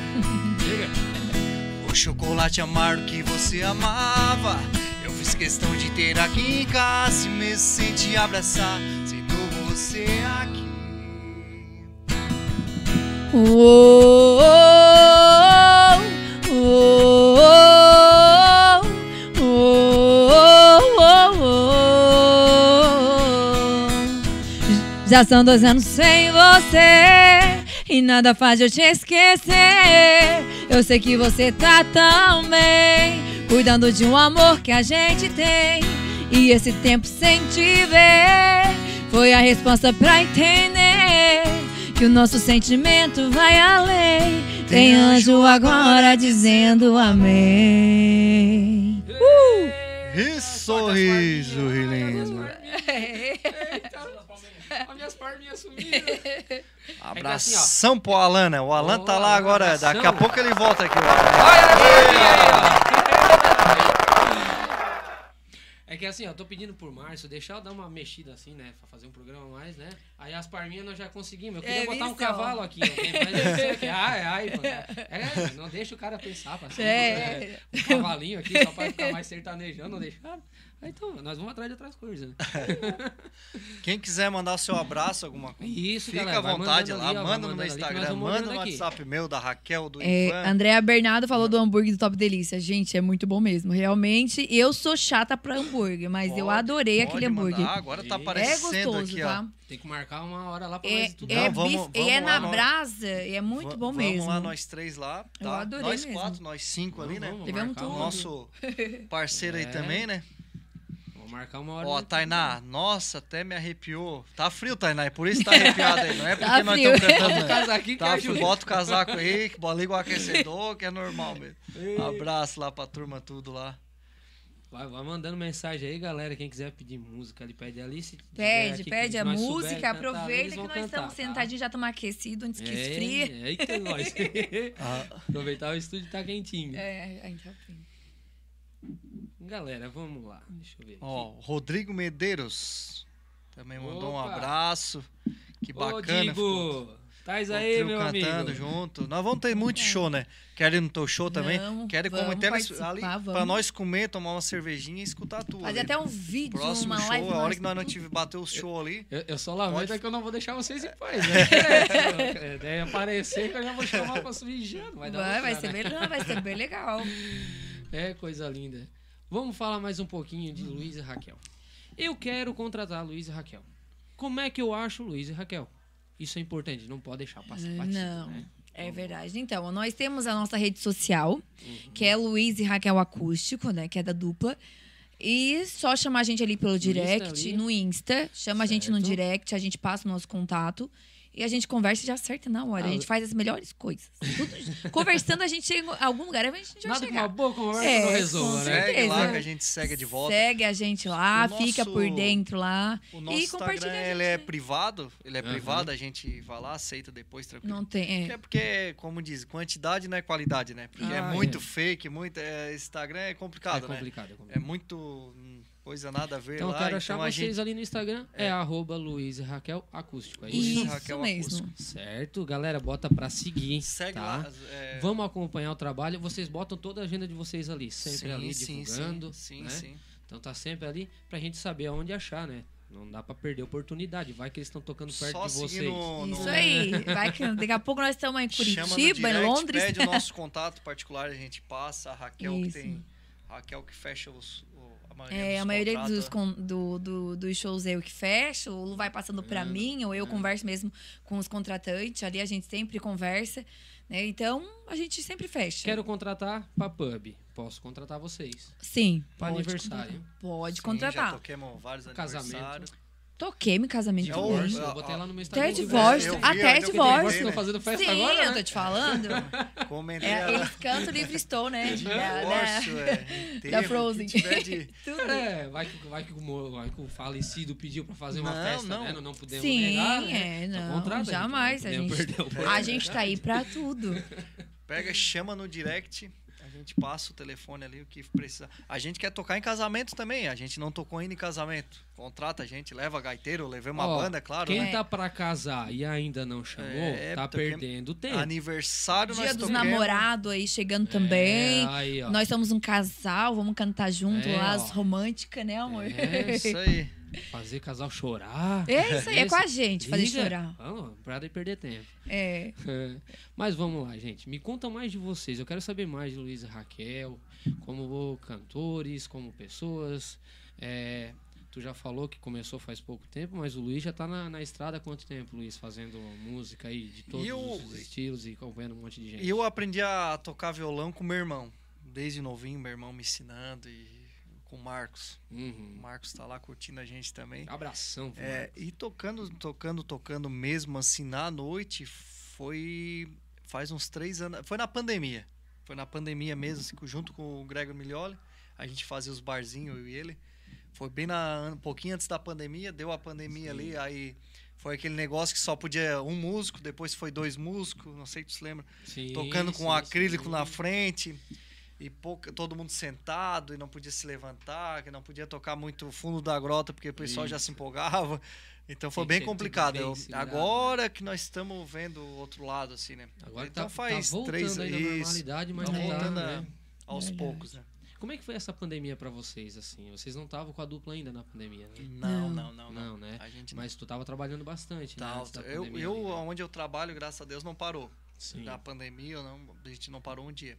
O chocolate amargo que você amava. Eu fiz questão de ter aqui em casa, e mesmo sem te abraçar, sinto você aqui. Uou, uou, uou, Já são dois anos sem você e nada faz eu te esquecer. Eu sei que você tá tão bem, cuidando de um amor que a gente tem. E esse tempo sem te ver foi a resposta pra entender que o nosso sentimento vai além. Tem anjo agora dizendo amém. Uh! Que sorriso, lindo. As minhas palminhas sumiram. Abração pro Alan, né? O Alan tá Ô, lá agora. abração. Daqui a pouco ele volta aqui. É que assim, ó, eu tô pedindo por Márcio deixar eu dar uma mexida assim, né? Pra fazer um programa mais, né? Aí as parminhas nós já conseguimos. Eu queria É, botar um isso. cavalo aqui, ó, mas eu sei que- ai, ai, mano. É, não deixa o cara pensar pra cima. É. né? Um cavalinho aqui só pra ficar mais sertanejando, não deixar. Então, nós vamos atrás de outras coisas, né? Quem quiser mandar o seu abraço, alguma coisa, Isso, fica galera, à vontade lá. ali, ó, manda no meu Instagram, vamos manda no aqui. WhatsApp meu, da Raquel, do É, Ivan. Andréa Bernardo falou do hambúrguer do Top Delícia. Gente, é muito bom mesmo. Realmente, eu sou chata pra hambúrguer, mas eu Pode- adorei pode aquele mandar. hambúrguer. Ah, agora tá É É aparecendo gostoso, aqui, tá? ó. Tem que marcar uma hora lá pra É, nós estudar. é, Não, vamos- vamos e é lá, na brasa, e é muito bom vamos mesmo. lá, nós três lá. Eu Tá? adorei nós mesmo. quatro, nós cinco ali, né? Vamos, marcar tudo. Nosso parceiro aí É. também, né? Marcar uma hora. Ó, né? Tainá, nossa, até me arrepiou. Tá frio, Tainá, é por isso que tá arrepiado aí. Não é porque Tá nós frio. estamos cantando. Né? casaquinho Tá, ajuda. bota o casaco aí, que liga o aquecedor, que é normal mesmo. Abraço lá pra turma, tudo lá. Vai, vai mandando mensagem aí, galera. Quem quiser pedir música, ele pede ali. Se Pede, aqui, pede a souber música, cantar, aproveita que nós cantar, estamos tá? sentadinhos, já estamos aquecidos antes que É, esfrie. Eita, nós. Aproveitar o estúdio tá quentinho. É, ainda bem. Galera, vamos lá. Deixa eu ver. Ó, Rodrigo Medeiros também mandou um Opa. abraço. Que bacana. ficou. Digo, traz O aí, meu cantando amigo. junto. Nós vamos ter muito show, né? Querem ir no teu show também? Vamos, Querem vamos comentar ali vamos. pra nós comer, tomar uma cervejinha e escutar tudo. Fazer até um vídeo, Próximo uma show, live. a hora que nós não tive bater o show ali. Eu, eu só lamento Pode- é que eu não vou deixar vocês em paz, né? É, Deve aparecer que eu já vou chamar pra sujar. Vai, dar Vai, vai ser né? bem, não, vai ser bem legal. É coisa linda. Vamos falar mais um pouquinho de Luiz e Raquel. Eu quero contratar Luiz e Raquel. Como é que eu acho Luiz e Raquel? Isso é importante, não pode deixar passar batido, Não. né? É verdade. Então, nós temos a nossa rede social, Uhum. que é Luiz e Raquel Acústico, né? Que é da dupla. E só chamar a gente ali pelo direct, ali. no Insta. Chama a gente no Certo. direct, a gente passa o nosso contato. E a gente conversa e já acerta na hora. Ah, a gente faz as melhores coisas. Tudo- conversando, a gente chega em algum lugar, a gente vai Nada que uma boa conversa É, não resolva, né? Segue lá que a gente segue de volta. Segue a gente lá, O fica nosso- por dentro lá. O nosso e compartilha Instagram a gente. ele é né? privado, ele é Aham. privado, a gente vai lá, aceita depois, tranquilo. Não tem. É. É porque, como diz, quantidade não é qualidade, né? Porque é Ah, muito é. fake, muito. É, Instagram é É complicado, né? complicado, é É complicado. muito hum, coisa nada a ver Então eu lá. quero achar então vocês gente ali no Instagram. É, arroba Luiz e Raquel Acústico. É isso? Isso Raquel mesmo. Certo, galera, bota pra seguir, hein? segue tá? lá. é, Vamos acompanhar o trabalho. Vocês botam toda a agenda de vocês ali, sempre sim, ali sim, divulgando. Sim, né? sim. sim. Então tá sempre ali pra gente saber aonde achar, né? Não dá pra perder a oportunidade. Vai que eles estão tocando perto Só de vocês. no, no- Isso aí. Vai que daqui a pouco nós estamos em Curitiba, em direct, Londres. Pede o nosso contato particular, a gente passa. A Raquel que Isso. tem. Raquel que fecha os, maioria É, dos a maioria contratos. dos, con- do, do, dos shows eu que fecho, o Lu vai passando pra mim, ou eu converso mesmo com os contratantes, ali a gente sempre conversa, né? Então, a gente sempre fecha. Quero contratar pra pub. Posso contratar vocês. Sim. Pra pode aniversário. contratar. Pode Sim, contratar. Já toquemos vários Casamento. aniversários. Toquei meu casamento Divórcio. também. Eu botei lá no meu Instagram. Até divórcio, eu vi, até eu divórcio. Não fazendo festa Sim, agora, eu né? tô te falando. Comentei É, ela. eles cantam livre estou, né? Da- da- Divórcio, é. enterro, da Frozen. tiver de-. É, vai que, vai, que o, vai que o falecido pediu pra fazer uma Não, festa, não. né? Não, não podemos Sim, negar, né? é, Então não, contrata, gente, jamais. não A gente, a a gente tá aí pra tudo. Pega, chama no direct, gente passa o telefone ali, o que precisar. A gente quer tocar em casamento também, a gente não tocou ainda em casamento. Contrata a gente, leva gaiteiro, levei uma Ó, banda, é claro. Quem né? tá pra casar e ainda não chamou, É, tá perdendo tempo. Aniversário Dia nós dos namorados aí chegando também. É, aí, ó. Nós somos um casal, vamos cantar junto É, lá, ó. as românticas, né, amor? É, Isso aí. Fazer casal chorar. É isso aí, é com a gente, fazer Liga. chorar. Vamos, pra de perder tempo. É. Mas vamos lá, gente. Me conta mais de vocês. Eu quero saber mais de Luiz e Raquel, como cantores, como pessoas. É, tu já falou que começou faz pouco tempo, mas o Luiz já tá na, na estrada há quanto tempo, Luiz? Fazendo música aí de todos E eu- os estilos e acompanhando um monte de gente. Eu aprendi a tocar violão com meu irmão. Desde novinho, meu irmão me ensinando e com o Marcos. O Uhum. Marcos tá lá curtindo a gente também. Abração, filho. É, e tocando, tocando, tocando mesmo assim na noite foi faz uns três anos. Foi na pandemia. Foi na pandemia mesmo, assim, junto com o Gregor Milioli. a gente fazia os barzinhos, eu e ele. Foi bem na, um pouquinho antes da pandemia, deu a pandemia Sim. ali, aí foi aquele negócio que só podia um músico, depois foi dois músicos, não sei se tu se lembra, Sim, tocando com sim, acrílico sim. na frente. E pouca, todo mundo sentado e não podia se levantar, que não podia tocar muito fundo da grota porque o pessoal já se Isso. empolgava. Então foi bem complicado. bem Eu- segurado, agora que nós estamos vendo o outro lado, assim, né? Agora então tá, faz tá três aí na isso, normalidade, mas tá não tá, voltando né? aos Verdade. poucos, né? Como é que foi essa pandemia pra vocês, assim? Vocês não estavam com a dupla ainda na pandemia, né? Não, não, não, não. Não, né? A gente Mas tu tava trabalhando bastante, né? tá, da eu, eu ali, né? onde eu trabalho, graças a Deus, não parou. Sim. Da pandemia, não, a gente não parou um dia.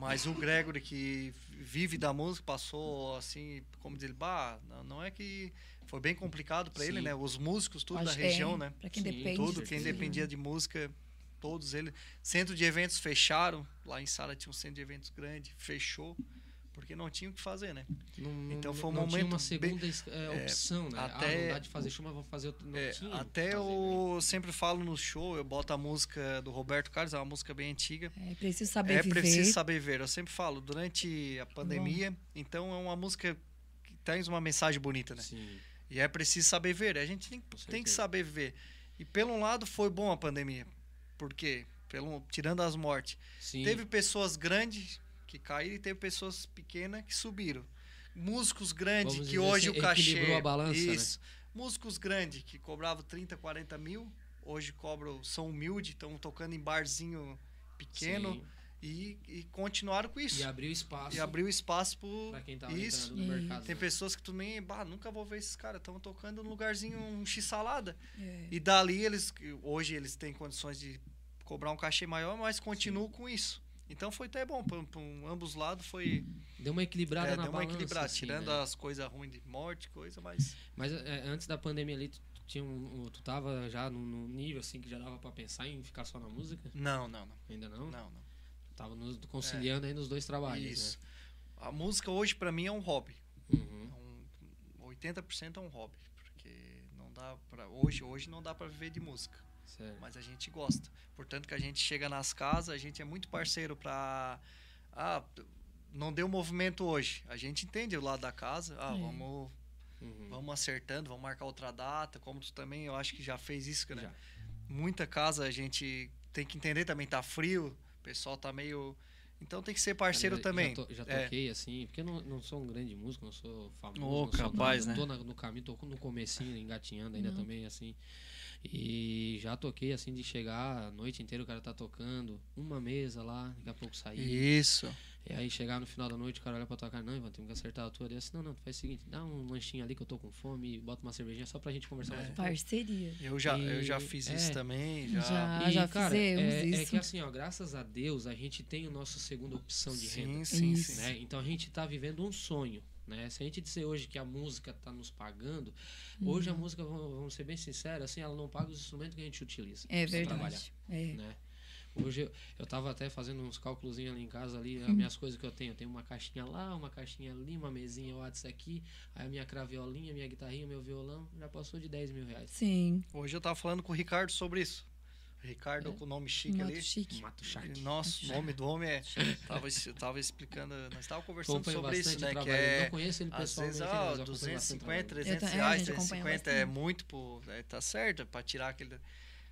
Mas o Gregory, que vive da música, passou assim, como dizer, bah, não, é que foi bem complicado para ele, né? Os músicos, tudo da região, é, né? Pra quem Sim, depende. Tudo, quem dependia de música, todos eles. Centro de eventos fecharam. Lá em Sara tinha um centro de eventos grande, fechou. Porque não tinha o que fazer, né? Não, Então foi um não tinha momento uma bem- segunda es- é, é, opção, né? até- Ah, não dá de fazer show, mas vou fazer outro. Não É, tinha até fazer, eu sempre falo no show, eu boto a música do Roberto Carlos, é uma música bem antiga. É preciso saber é viver. preciso saber ver. Eu sempre falo, durante a pandemia, então é uma música que traz uma mensagem bonita, né? Sim. E é preciso saber ver. A gente tem, tem que saber viver. E pelo um lado foi bom a pandemia. Por quê? Pelo, tirando as mortes. Sim. Teve pessoas grandes que caíram e teve pessoas pequenas que subiram. Músicos grandes Vamos que hoje assim, o cachê. equilibrou a balança, né? Isso. Músicos grandes que cobravam 30, 40 mil, hoje cobram, são humildes, estão tocando em barzinho pequeno Sim. e, e continuaram com isso. E abriu espaço E abriu espaço pro. pra quem tava isso. entrando no Isso. mercado. Tem né? pessoas que tu nem. Bah, nunca vou ver esses caras. Estão tocando num lugarzinho, um x-salada. É. E dali eles. Hoje eles têm condições de cobrar um cachê maior, mas continuam com isso. Então foi até bom. Para ambos lados foi. Deu uma equilibrada É, na deu uma balança, equilibrada. assim, tirando né? as coisas ruins de morte, coisa, mas. Mas é, antes da pandemia ali, tu, tu tinha um, tu tava já num, nível assim que já dava pra pensar em ficar só na música? Não, não, não. Ainda não? Não, não. Tava nos, conciliando aí nos dois trabalhos, Isso. A música hoje para mim é um hobby. né? Uhum. É um, 80% é um hobby. Porque não dá para Hoje, hoje não dá para viver de música. Certo. mas a gente gosta. Portanto que a gente chega nas casas, a gente é muito parceiro para ah, não deu movimento hoje. A gente entende o lado da casa. Ah, É. vamos Uhum. vamos acertando, vamos marcar outra data, como tu também, eu acho que já fez isso, né? Já. Muita casa a gente tem que entender também tá frio, o pessoal tá meio então tem que ser parceiro Cara, também. Já, to- já É. toquei assim, porque eu não, não sou um grande músico, não sou famoso. Ô, não sou capaz, nada, né? Tô na- no caminho, tô no comecinho, engatinhando ainda Não. também, assim. E já toquei assim de chegar a noite inteira o cara tá tocando, uma mesa lá, daqui a pouco sair. Isso. E aí chegar no final da noite, o cara olha pra tua cara, não, Ivan, temos que acertar a tua. Eu disse, não, não, tu faz o seguinte, dá um lanchinho ali que eu tô com fome, bota uma cervejinha só pra gente conversar mais um pouco. Parceria. Eu já, eu já E- fiz é. isso também, já. Já. E, cara, fizemos é, é isso. que assim, ó, graças a Deus, a gente tem a nossa segunda opção de renda. Sim, sim, Isso. sim. né? Então a gente está vivendo um sonho. Né? Se a gente disser hoje que a música está nos pagando, hoje Uhum. a música, vamos ser bem sinceros, assim, ela não paga os instrumentos que a gente utiliza É verdade. É. Né? Hoje eu, eu tava até fazendo uns cálculos ali em casa, ali, Uhum. as minhas coisas que eu tenho. Eu tenho uma caixinha lá, uma caixinha ali, uma mesinha WhatsApp aqui, aí a minha craviolinha, minha guitarrinha, meu violão, já passou de 10 mil reais. Sim. Hoje eu tava falando com o Ricardo sobre isso. Ricardo É? com o nome chique Moto ali. chique. Mato Shark. Nossa, o nome do homem é. Tava, es- tava explicando, nós estávamos conversando Acompanho sobre isso, né? Que é. Não conheço ele Às pessoalmente, vezes, né, ó, mas eu acompanho bastante o 250, trabalho dele. 300 Eu é, reais, gente acompanha 350 é bastante. muito, pô, é, tá certo, é pra tirar aquele.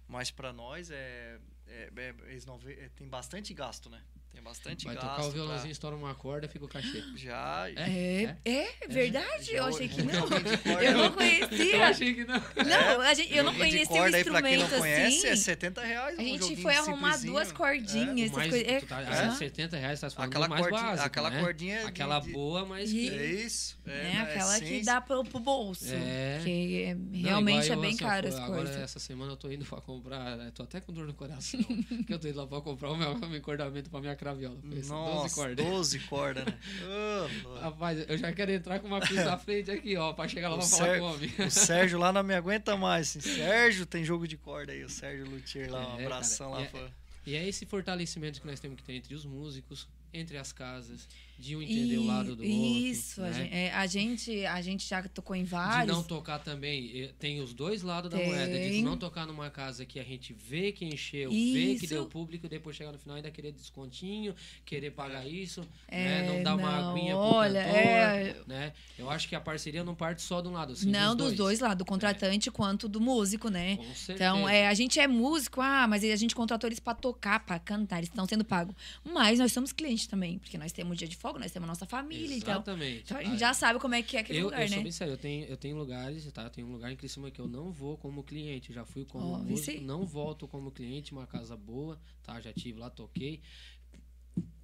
Mas pra nós é. é, é- eles não vê, é, tem bastante gasto, né? Tem bastante Vai gasto. tocar o pra- violãozinho, estoura uma corda, fica o cachê. Já. É, é, verdade. Eu achei que não. de Eu não Eu conhecia. achei que não. Não, a gente, eu não de conhecia o aí, pra quem instrumento não conhece, é assim. 70 reais. A um gente joguinho foi arrumar duas cordinhas, essas mais, coisas. É, tá, ah, 70 reais, tá falando Aquela mais cordinha- básico, aquela né? cordinha de- Aquela de- boa, mas E- que... É isso. É, É, né, aquela que dá pro, pro bolso. É. Que é- Não, realmente igual é eu, bem assim, caro eu as fui- Agora, coisas. essa semana eu tô indo pra comprar, eu tô até com dor no coração, porque eu tô indo lá pra comprar o meu, o meu encordamento pra minha craviola. Foi isso, 12 Nossa, cordas. 12 cordas, né? Louco. Rapaz, eu já quero entrar com uma cruz na frente aqui, ó, pra chegar lá pra falar com o homem. O Sérgio lá não me aguenta mais. assim. Sérgio tem jogo de corda aí. O Sérgio Luthier lá, um É, abração cara, lá. e é-. E é esse fortalecimento que nós temos que ter entre os músicos, entre as casas, de um entender o lado do isso, outro. a, né? é, a gente a gente já tocou em De vários. não tocar também, tem os dois lados da Tem. moeda. De não tocar numa casa que a gente vê que encheu, vê que Isso. deu público, e depois chegar no final ainda querer descontinho, querer pagar isso, É, né? Não dar uma não, aguinha pro olha, cantor, é- né? Eu acho que a parceria não parte só de um lado, assim, não, dos dois lados, do contratante quanto do músico, né? Com certeza. Então, é, a gente é músico, ah, mas a gente contratou eles pra tocar, pra cantar, eles estão sendo pagos. Mas nós somos clientes também, porque nós temos dia de nós temos a nossa família, então. Exatamente. Então a gente Ah, já sabe como é que é aquele eu, lugar, eu sou né? bem sério, eu tenho, eu tenho lugares, tá? Eu tenho um lugar em Criciúma que eu não vou como cliente. Já fui como Ó, músico, vice. não volto como cliente, uma casa boa, tá? Já tive lá, toquei.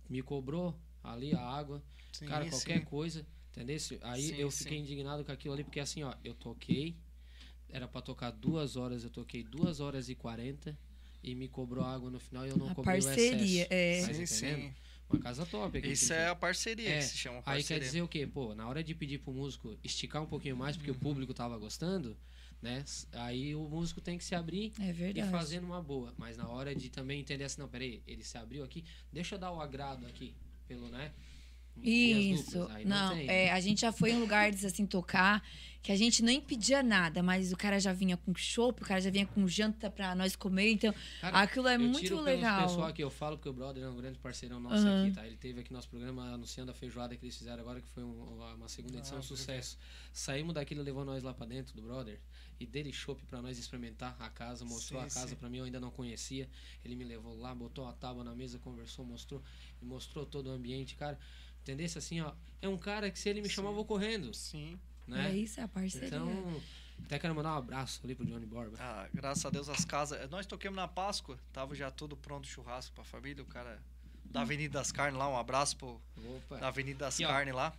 Me cobrou ali a água. Sim, cara, qualquer sim. coisa, entendeu? Aí Sim, eu sim. fiquei indignado com aquilo ali, porque assim, ó, eu toquei, era pra tocar duas horas, eu toquei duas horas e quarenta e me cobrou água no final e eu não A cobrei parceria, o excesso. é. Tá Sim, entendendo? sim. Uma casa top aqui. Isso é a parceria É, que se chama Aí parceria. quer dizer o quê? Pô, na hora de pedir pro músico esticar um pouquinho mais, porque o público tava gostando, né? Aí o músico tem que se abrir É e fazer numa boa. Mas na hora de também entender assim, não, peraí, ele se abriu aqui, deixa eu dar o agrado aqui, pelo, né? E Isso. duplas, aí Não, tem, é, né? a gente já foi em lugares assim tocar que a gente nem pedia nada, mas o cara já vinha com chopp, o cara já vinha com janta pra nós comer, então Cara, aquilo é eu muito tiro pelos legal. pessoal aqui, eu falo porque o brother é um grande parceirão nosso Aham. aqui, tá? Ele teve aqui nosso programa anunciando a feijoada que eles fizeram agora, que foi um- uma segunda edição, um sucesso. Saímos daquilo, levou nós lá pra dentro do brother e dele chopp pra nós experimentar a casa, mostrou Sim, a casa sim. pra mim, eu ainda não conhecia. Ele me levou lá, botou a tábua na mesa, conversou, mostrou, e mostrou todo o ambiente, cara. Entendesse assim, ó, é um cara que se ele me chamar eu vou correndo, Sim. Né? É isso, é a parceria. Então, até quero mandar um abraço ali pro Johnny Borba. Ah, graças a Deus as casas. Nós toquemos na Páscoa, tava já tudo pronto churrasco pra família. O cara da Avenida das Carnes lá, um abraço pro Opa. da Avenida das. Carnes lá.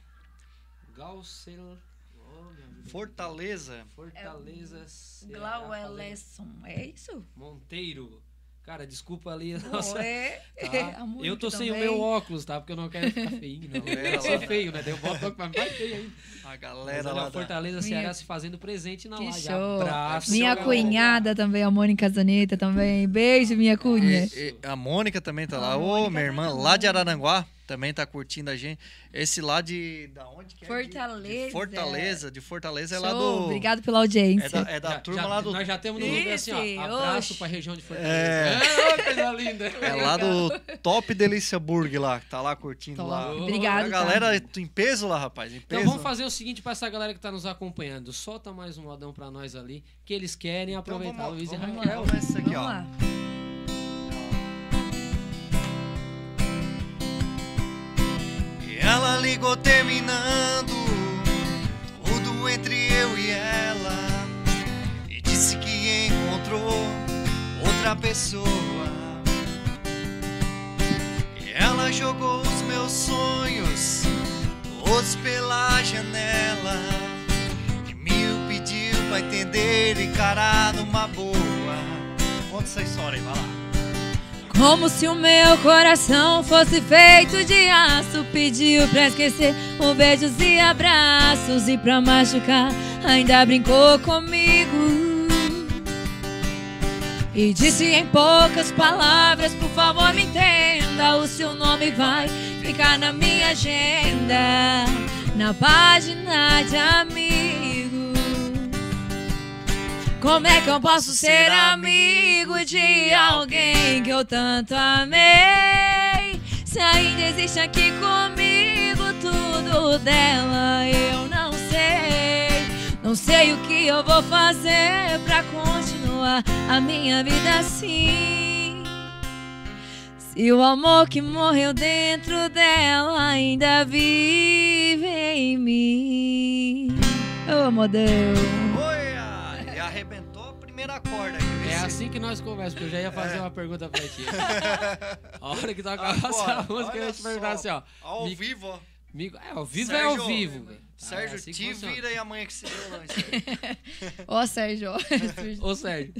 Oh, vida. Fortaleza. Fortaleza. Ceará, Glauelesson, é isso? Monteiro. Cara, desculpa ali. Nossa, é. tá? Mônica Eu tô sem o também. meu óculos, tá? Porque eu não quero ficar feinho, não. É, Eu sou feio, né? Daí eu boto o óculos, mas mais feio ainda. A galera lá da... Fortaleza, Minha- Ceará se fazendo presente na Que live. show. Abraço, Minha galera. cunhada também, a Mônica Zaneta também. Beijo, minha cunha. E- e a Mônica também tá lá. Ô, Mônica minha irmã, tá lá de Araranguá, também tá curtindo a gente. Esse lá de. Da onde que é? De- Fortaleza. De Fortaleza. De Fortaleza é lá Show, do. Obrigado pela audiência. É da, é da Já- turma já- lá do. Nós já temos no Google assim, ó. Abraço oxe. pra região de Fortaleza. É. Ah, coisa linda. É lá do Top Delícia Burg lá, que tá lá curtindo Top. lá. Obrigado, A tá? galera em peso lá, rapaz. Em Então peso. vamos fazer o seguinte pra essa galera que tá nos acompanhando. Solta mais um modão pra nós ali, que eles querem Então aproveitar. vamos- Luiz e lá, Raquel. vamos aqui, Vamos ó. lá. Ela ligou terminando tudo entre eu e ela e disse que encontrou outra pessoa. E ela jogou os meus sonhos todos pela janela e me pediu pra entender e encarar numa boa. Conta essa história aí, vai lá. Como se o meu coração fosse feito de aço. Pediu pra esquecer com beijos e abraços. E pra machucar, ainda brincou comigo. E disse em poucas palavras: Por favor, me entenda. O seu nome vai ficar na minha agenda. Na página de amigo. Como é que eu posso ser amigo de alguém que eu tanto amei? Se ainda existe aqui comigo tudo dela, eu não sei. Não sei o que eu vou fazer pra continuar a minha vida assim. Se o amor que morreu dentro dela ainda vive em mim. Oh, meu Deus. Primeira corda aqui. É Esse- assim que nós conversamos, porque eu já ia fazer uma pergunta pra ti. A hora que Agora, a música, eu ia te perguntar assim, ó. Ao Mi- vivo, ó. É, ao vivo é ao Sérgio, vivo. velho. Sérgio, Ah, é assim te funciona. vira aí amanhã que se deu lá. isso aí. Ó, Sérgio. ó. Ô, Sérgio,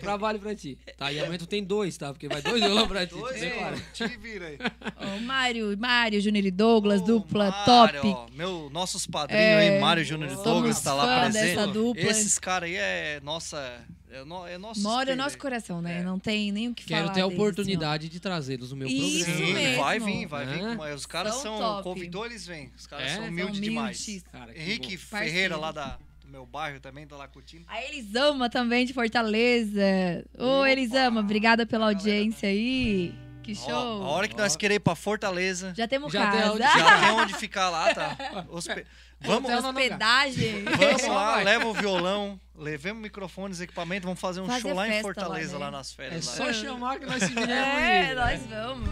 trabalho pra ti. Tá, e amanhã tu tem dois, tá? Porque vai dois violão pra ti. Dois, claro. te vira aí. Ó, Mário, Mário, Júnior e Douglas, Ô, dupla Mário, top. ó, meu, nossos padrinhos É, aí, Mário Júnior e Douglas, tá lá presente. dessa dupla. Esses caras aí é nossa. É, no, é nosso Mora no espelho nosso aí. coração, né? É. Não tem nem o que Quero falar. ter a deles, ó. oportunidade de trazê-los no meu Isso programa. Mesmo. vai vir, vai vir. É. Mas Os caras São são. Convidou, eles vêm. Os caras É? são humildes demais. Cara, que Henrique bom. Ferreira, Parceiro. lá da, do meu bairro também, tá lá curtindo. A Elisama também, de Fortaleza. Ô, Opa! Elisama, obrigada pela A galera, audiência aí. Que Ó, show. a hora que nós Ó. queremos ir pra Fortaleza, Já temos Já tem casa. onde- já tem onde ficar lá, tá? Hospe- Vamos, Hotel Hospedagem. vamos lá, leva o violão, levemos microfones, equipamento, vamos fazer um Fazer show lá em Fortaleza, lá, lá, né? nas É férias. lá. só chamar que nós se viremos. É, livre, nós né? vamos.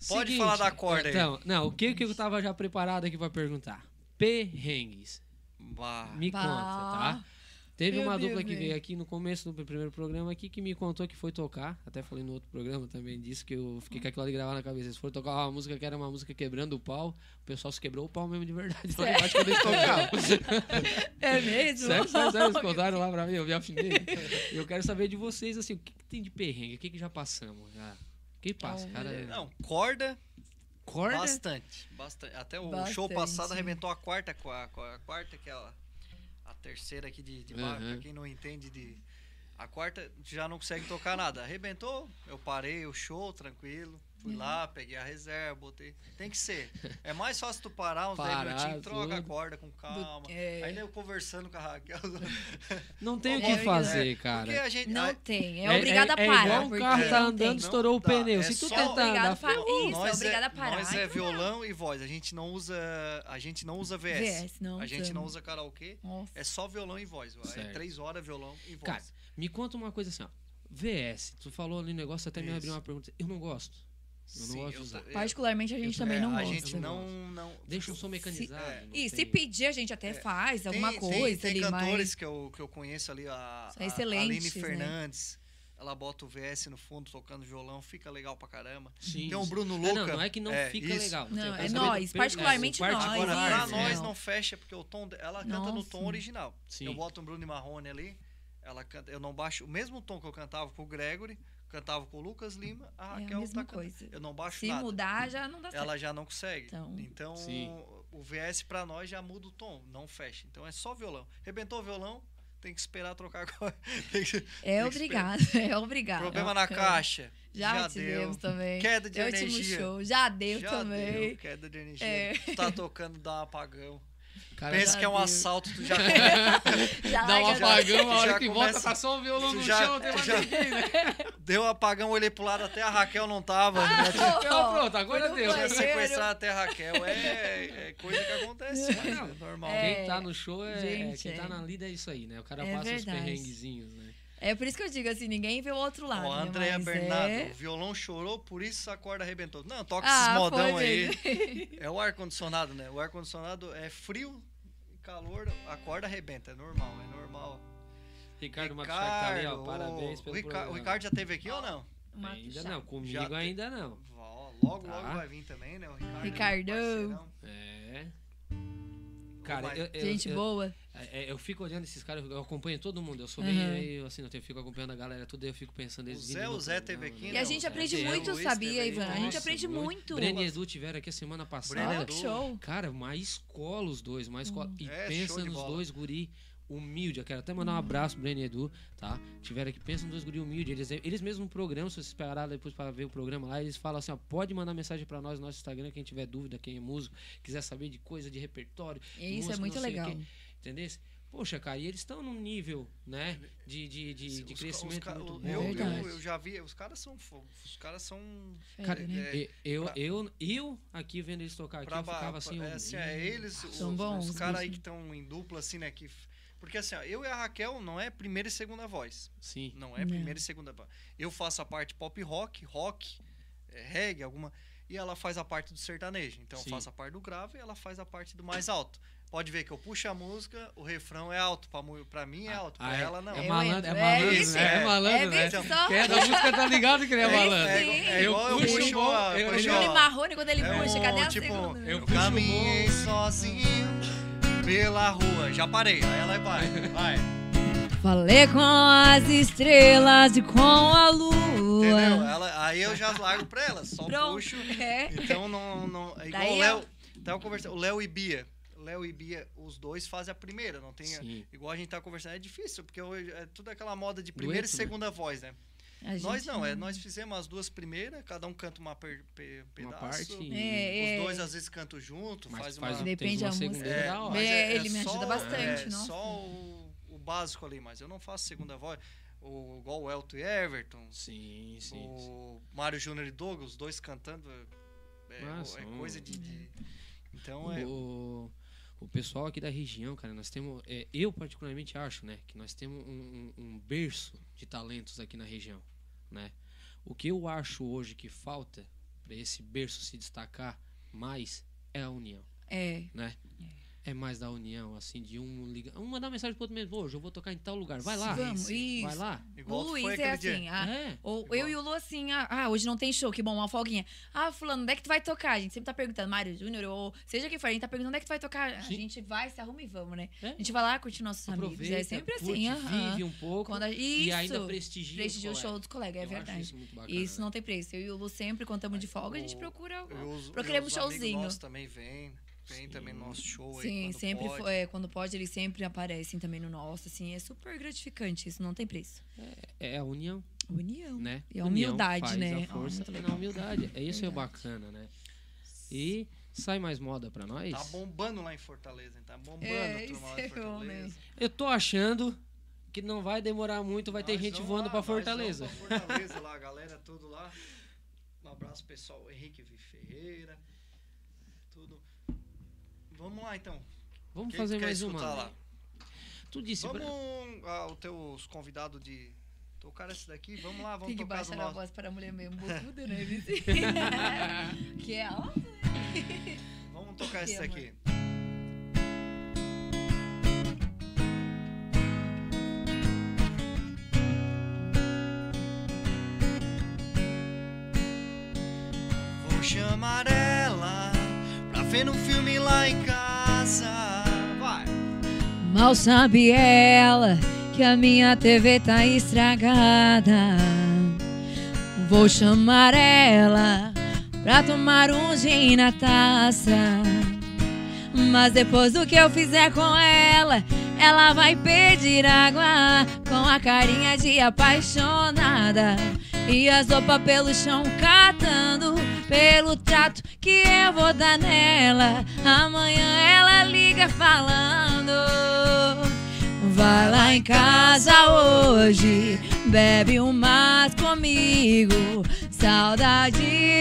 Pode falar da corda aí. Então, não, o que que eu tava já preparado aqui pra perguntar? Perrengues. Bah. Me Bah. conta, tá? Teve Meu uma Deus, dupla que veio aqui no começo do primeiro programa aqui que me contou que foi tocar. Até falei no outro programa também disso, que eu fiquei com aquilo ali gravado na cabeça. Eles foram tocar uma música que era uma música quebrando o pau. O pessoal se quebrou o pau mesmo de verdade. Lá embaixo quando eles tocavam. É mesmo? Sério, sério, sério, eles contaram lá pra mim, eu me afinei. E eu quero saber de vocês, assim, o que, que tem de perrengue? O que, que já passamos? Já? O que passa? Ah, Cara, Não, corda, corda? bastante, bastante. Até o Bastante. show passado arrebentou a quarta, com a, com a quarta que é terceira aqui de, de baixo, Aham. pra quem não entende de... A quarta já não consegue tocar nada. Arrebentou, eu parei o show, tranquilo. Fui lá, peguei a reserva, botei. Tem que ser. É mais fácil tu parar uns 10 Parar minutinhos, troca a corda com calma. é. Aí eu conversando com a Raquel. Não tem o É, que fazer, Porque cara. a gente. Não a- tem. É, obrigada a é parar. igual um carro tá andando, estourou o pneu. é Se tu só tentar obrigado andar... pa- Isso, nós obrigada é, a parar. Nós e é violão e voz. A gente não usa. A gente não usa VS. VS, não a gente usamos. não usa karaokê. Nossa. É só violão e voz. É três horas violão e voz. Cara, me conta uma coisa assim, ó. VS, tu falou ali no negócio, até me abriu uma pergunta. Eu não gosto. Eu não Sim, gosto de eu usar. ta- Particularmente a gente Eu- também é, não a gosta. gente Eu não. não Deixa um som mecanizado. é. não E se tem- pedir, a gente até faz alguma tem, coisa tem, ali, tem mas... cantores que eu, que eu conheço ali, a, São a Aline né? Fernandes. Ela bota o VS no fundo tocando violão, fica legal pra caramba. Sim, Tem o sim. Bruno É, Luca. não, não é que não é, fica isso. legal. Não, Eu é nós, particularmente é, o nós, Agora, isso, pra é. nós não fecha, porque o tom. Ela canta no tom original. Sim. Eu boto um Bruno e Marrone ali, ela canta, eu não baixo o mesmo tom que eu cantava com o Gregory, cantava com o Lucas Lima, a É a Raquel mesma tá coisa. Eu não baixo Se nada. mudar, já não dá certo. Ela já não consegue. Então. Então, o VS pra nós já muda o tom, não fecha. Então é só violão. Rebentou o violão, tem que esperar trocar a corda. Tem que- É tem que obrigado, é obrigado. Problema na caixa. Já, Já, tivemos também. Queda de É o último energia. show. Já deu Já também. deu queda de energia. É. Tu tá tocando, dá um apagão. Cara, Pensa que é um deu. assalto, tu já Já Dá um apagão, a hora que começa- volta tá só o violão no já- chão, tem já- né? deu um apagão, olhei pro lado, até a Raquel não tava. Ah, já tinha- Então, pronto, agora deu. banheiro. sequestrado até a Raquel. É, é coisa que acontece, mas é normal. É, Quem tá no show é. gente, quem tá é. na lida é isso aí, né? O cara É passa os verdade. perrenguezinhos, né? É por isso que eu digo assim, ninguém vê o outro lado. Ó, a né? Andréia Mas Bernardo, é- o violão chorou, por isso a corda arrebentou. Não, toca Ah, esses modão aí. É o ar-condicionado, né? O ar-condicionado é frio e calor, a corda arrebenta. É normal, é normal. Ricardo Machado tá ali, ó. Ricardo, Parabéns o, pelo Rica- o programa. Ricardo já teve aqui ou não? Ainda não, comigo Já ainda não. Ó, Logo, Tá. logo vai vir também, né? O Ricardo. Ricardão. É. Cara, eu, eu, Gente eu, boa. É, eu fico olhando esses caras, eu acompanho todo mundo. Eu sou Uhum. bem, eu, assim, eu fico acompanhando a galera, tudo eu fico pensando eles O Zé- o Zé teve aqui, né? E né? a gente Zé aprende muito, sabia. Ivan? A gente aprende muito. Breno e Edu tiveram aqui a semana passada. Que show. Cara, mais escola os dois, mais escola. E É, pensa nos bola. dois guri humilde. Eu quero até mandar um abraço pro Breno e Edu, tá? Tiveram aqui, pensa nos dois guri humilde. Eles, eles mesmos no programa, se vocês pegarem depois para ver o programa lá, eles falam assim, ó, pode mandar mensagem para nós no nosso Instagram, quem tiver dúvida, quem é músico, quiser saber de coisa de repertório. Isso música, é muito legal. Entendeu? Poxa, cara, e eles estão num nível, né, de, de, de, Os de crescimento os ca- muito bom. eu, eu, eu já vi, os caras são os caras são Cara, É, né? eu, Pra- eu, eu aqui vendo eles tocar aqui, pra eu ficava assim... é, assim, é eles, os, São bons, os caras aí que estão em dupla assim, né, que porque assim, ó, eu e a Raquel não é primeira e segunda voz. Sim. Não é Não. primeira e segunda voz. Eu faço a parte pop rock, rock, é, reggae, alguma e ela faz a parte do sertanejo. Então Sim. eu faço a parte do grave e ela faz a parte do mais alto. Pode ver que eu puxo a música, o refrão é alto. Pra, pra mim é alto, pra Ah, é- ela não. É Eu malandro, é entro, é malandro, isso, né? É é. malandro, É né? Quem é da música tá ligado que ele é É malandro. É Eu eu puxo puxo bom, eu- puxo eu- a- Bruno Marrone, quando ele É puxa, um, cadê a tipo, segunda? eu Eu puxo caminhei sozinho pela rua. Já parei. Aí ela vai. Vai. Falei com as estrelas e com a lua. Entendeu? Ela, aí eu já largo pra ela. Só Pronto. puxo. É. Então não. não é igual Daí o eu- Léo. Tava conversando. O Léo e Bia. O Léo e Bia, os dois fazem a primeira. Não tem. Sim. Igual a gente tá conversando, é difícil, porque hoje é tudo aquela moda de primeira Dueto, e né? segunda voz, né? A Nós gente não, é, nós fizemos as duas primeiras, cada um canta uma per, pe- Uma pedaço. parte. É, Os é. dois às vezes cantam junto, Mas faz, faz uma. um- Depende da música. segunda É, mas É, ele me ajuda só- bastante, é, nossa. só o, o básico ali, mas eu não faço segunda voz. O, igual o Elton e Everton, Sim, sim. sim. o Mário Júnior e Douglas, os dois cantando. É, Ah, é coisa de. de- Então é. O, o pessoal aqui da região, cara, nós temos. é, eu, particularmente, acho, né, que nós temos um, um- um berço de talentos aqui na região, né? O que eu acho hoje que falta para esse berço se destacar mais é a união, É. né? É mais da união, assim, de um ligar. Um mandar mensagem pro outro mesmo, hoje eu vou tocar em tal lugar. Vai lá. Vamos, isso. Vai lá. O Igual foi Luiz é assim, ah, É. ou Igual. eu e o Lu assim, ah, ah, hoje não tem show, que bom, uma folguinha. Ah, fulano, onde é que tu vai tocar? A gente sempre tá perguntando, Mário Júnior, ou seja quem for, a gente tá perguntando onde é que tu vai tocar. A Sim. gente vai, se arruma e vamos, né? É. A gente vai lá curtir nossos amigos. Aproveita, É sempre assim, curte, vive um pouco Quando a- e Isso. ainda prestigia, Prestigia o os show dos colegas, é Eu acho verdade. isso muito bacana, Isso né? não tem preço. Eu e o Lu sempre, quando estamos de folga, a gente O- procura. Eu procuramos uso showzinho. Nós também vem, vem também no nosso show aí. Sim, quando sempre pode. foi. é, quando pode, eles sempre aparecem também no nosso, assim, é super gratificante, isso não tem preço. É a união. União. né? E a União humildade, faz né? A força muito na humildade. É isso é bacana, né? E sai mais moda pra nós. Tá bombando lá em Fortaleza, hein? tá bombando É, a turma lá isso em é bom, né? Fortaleza. Eu tô achando que não vai demorar muito, vai ter Nós gente vamos voando lá, pra nós vamos Fortaleza. pra Fortaleza lá, a galera tudo lá. Um abraço pessoal, Henrique V. Ferreira. Vamos lá então. Vamos Quem fazer mais uma. escutar né? lá? Tu disse Vamos pra... ah, os teus convidados de tocar esse daqui. Vamos lá, vamos Tem que tocar baixar a nosso. voz para a mulher mesmo bocuda, né, Vici? que é alto. Vamos tocar esse amor. aqui. Vou chamar ela ver um filme lá em casa. Vai! Mal sabe ela que a minha TV tá estragada. Vou chamar ela pra tomar um gin na taça. Mas depois do que eu fizer com ela, ela vai pedir água com a carinha de apaixonada. E as roupas pelo chão catando pelo trato que eu vou dar nela. Amanhã ela liga falando. Vai lá em casa hoje, bebe um mais comigo. Saudade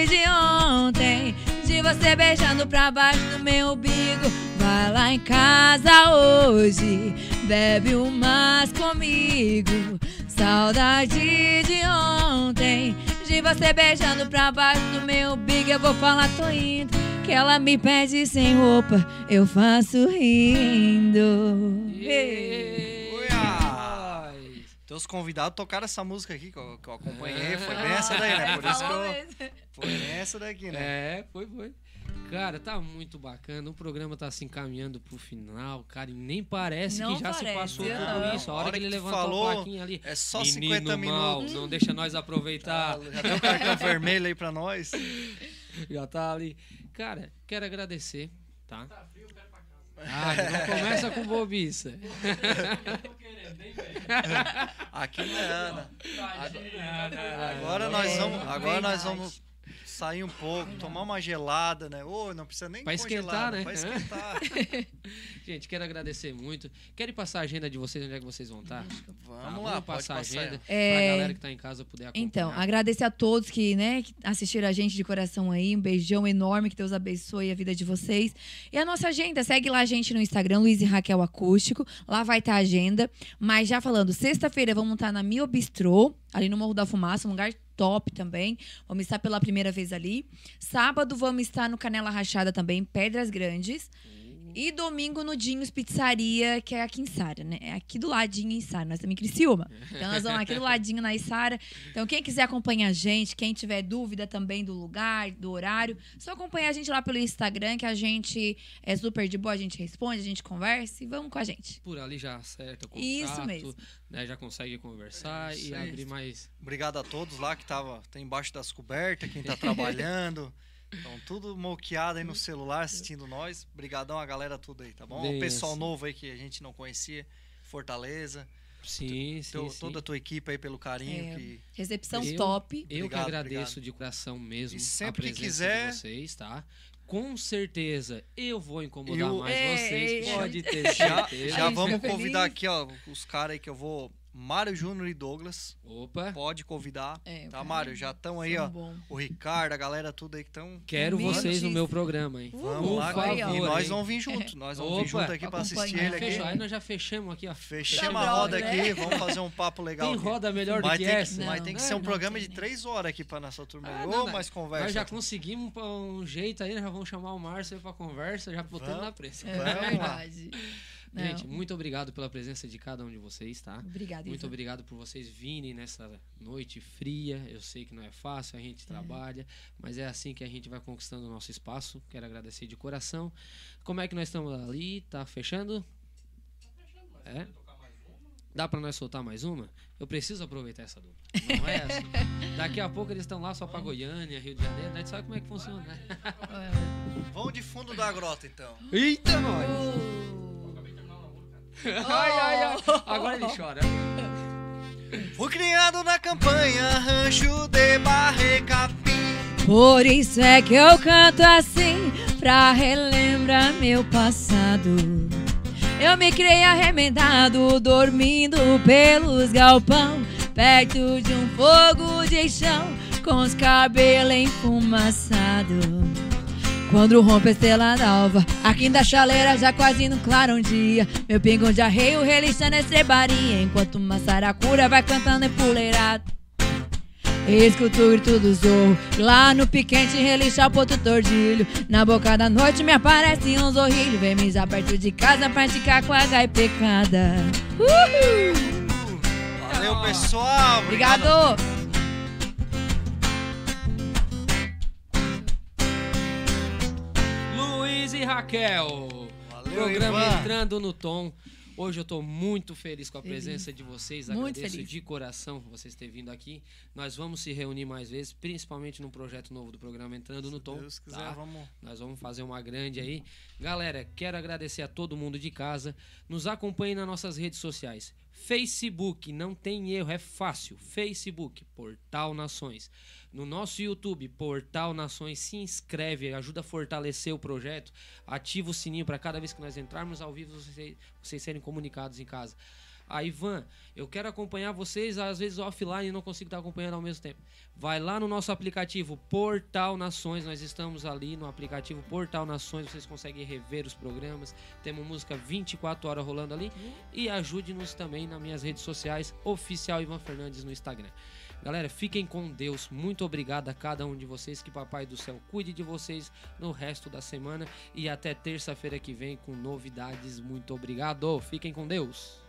de ontem, de você beijando pra baixo do meu umbigo. Vai lá em casa hoje, bebe um mais comigo. Saudade de ontem, de você beijando pra baixo do meu umbigo. Eu vou falar, tô indo, que ela me pede sem roupa, eu faço rindo. Uia! Teus convidados tocaram essa música aqui que eu, que eu acompanhei. Foi bem essa daí, né? Por isso que eu. Foi essa daqui, né? É, foi, foi. Cara, tá muito bacana. O programa tá se encaminhando pro final, cara. E nem parece Não que já se parece, passou aham. tudo isso. A hora, que ele levantou falou, a plaquinha ali. É só Menino 50 mal, minutos. não deixa nós aproveitar. Já deu o cartão vermelho aí pra nós. Já tá ali. Cara, quero agradecer, tá? Ah, não começa com bobiça. Aqui não é Ana. Agora nós vamos, agora nós vamos sair um pouco, tomar uma gelada, né? Ô, não precisa nem Pra esquentar, né? Pra esquentar. Gente, quero agradecer muito. Querem passar a agenda de vocês, onde é que vocês vão estar? Vamos lá, pode passar a passar. agenda É. pra galera que tá em casa poder acompanhar. Então, agradecer a todos que, né, que assistiram a gente de coração aí. Um beijão enorme, que Deus abençoe a vida de vocês. E a nossa agenda, segue lá a gente no Instagram, Luiz e Raquel Acústico. Lá vai estar a agenda. Mas já falando, sexta-feira vamos estar na Mio Bistrô, ali no Morro da Fumaça, um lugar top também. Vamos estar pela primeira vez ali. Sábado vamos estar no Canela Rachada também, Pedras Grandes. E domingo no Dinhos Pizzaria, que é aqui em Sara, né? É aqui do ladinho em Sara. Nós também em Criciúma. Então nós vamos aqui do ladinho na Isara. Então quem quiser acompanhar a gente, quem tiver dúvida também do lugar, do horário, só acompanhar a gente lá pelo Instagram, que a gente é super de boa, a gente responde, a gente conversa e vamos com a gente. Por ali já acerta o contato, Isso mesmo. Né, já consegue conversar Isso e abrir mais. Obrigado a todos lá que tava tá embaixo das cobertas, quem tá trabalhando. Então, tudo moqueado aí no celular, assistindo nós. Brigadão a galera tudo aí, tá bom? Bem o pessoal assim. novo aí que a gente não conhecia, Fortaleza. Sim, sim, Teu- sim. Toda a tua equipe aí pelo carinho É, que... Recepção Eu- top. Eu Obrigado, que agradeço obrigado. de coração mesmo E sempre a que quiser- de vocês, tá? Com certeza eu vou incomodar Eu- mais Ei, vocês, ei, pode ter Já, certeza. já vamos convidar feliz. aqui, ó, os caras aí que eu vou... Mário Júnior e Douglas. Opa, Pode convidar. É, tá, Mário? Já estão aí, ó. bom. O Ricardo, a galera tudo aí que estão... quero vocês no meu programa, hein? Vamos Uhul, lá, favor, E nós hein? vamos vir junto. Nós vamos vir Opa, junto aqui pra assistir ele aqui. Fechou. Aí nós já fechamos aqui, ó. Fechamos Tá a roda brother, aqui, né? vamos fazer um papo legal. Tem aqui. roda melhor do Mas que tem, essa? mas Não, tem que não, ser um não programa tem, de né? três horas aqui pra nossa turma. Ah, Ô, não, mais nós- conversa. Nós já conseguimos um jeito aí, já vamos chamar o Márcio aí pra conversa, já botando Vamos. na pressa. É Vamos Não. Gente, muito obrigado pela presença de cada um de vocês, tá? Obrigada, Muito Ivan. obrigado por vocês virem nessa noite fria. Eu sei que não é fácil, a gente trabalha, mas é assim que a gente vai conquistando o nosso espaço. Quero agradecer de coração. Como é que nós estamos ali? Tá fechando? É? Dá pra nós soltar mais uma? Eu preciso aproveitar essa dupla. Não é assim? Daqui a pouco eles estão lá só pra Goiânia, Rio de Janeiro, a gente sabe como é que funciona, né? Vamos de fundo da grota, então. Eita, nós! Ai, ai, ai. Agora ele chora. Fui criado na campanha, rancho de Barrecapim. Por isso é que eu canto assim, pra relembrar meu passado. Eu me criei arremendado, dormindo pelos galpão, perto de um fogo de chão, com os cabelos enfumaçados. Quando rompe a estrela d'alva, aqui da chaleira já quase no claro um dia. Meu pingo de arreio relixando a estrebaria, enquanto uma saracura vai cantando empoleirado. Escuto o grito do zorro Lá no piquente relixa o ponto tordilho Na boca da noite me aparece um zorrilho Vem mijar perto de casa praticar com H e pecada Uhul! Valeu, pessoal. Obrigado! Luiz Raquel. Valeu, Programa Ivan. entrando no tom. Hoje eu tô muito feliz com a Feliz. presença de vocês. Muito Agradeço feliz. de coração vocês terem vindo aqui. Nós vamos se reunir mais vezes, principalmente no projeto novo do programa Entrando no Tom. Se Deus quiser, tá? vamos. Nós vamos fazer uma grande aí. Galera, quero agradecer a todo mundo de casa. Nos acompanhe nas nossas redes sociais. Facebook, não tem erro, é fácil. Facebook, Portal Nações. No nosso YouTube, Portal Nações, se inscreve, ajuda a fortalecer o projeto. Ativa o sininho para cada vez que nós entrarmos ao vivo vocês, vocês serem comunicados em casa. Ah, Ivan, eu quero acompanhar vocês, às vezes offline e não consigo estar acompanhando ao mesmo tempo. Vai lá no nosso aplicativo Portal Nações, nós estamos ali no aplicativo Portal Nações, vocês conseguem rever os programas, temos música 24 horas rolando ali e ajude-nos também nas minhas redes sociais, oficial Ivan Fernandes no Instagram. Galera, fiquem com Deus. Muito obrigado a cada um de vocês. Que Papai do Céu cuide de vocês no resto da semana. E até terça-feira que vem com novidades. Muito obrigado. Fiquem com Deus.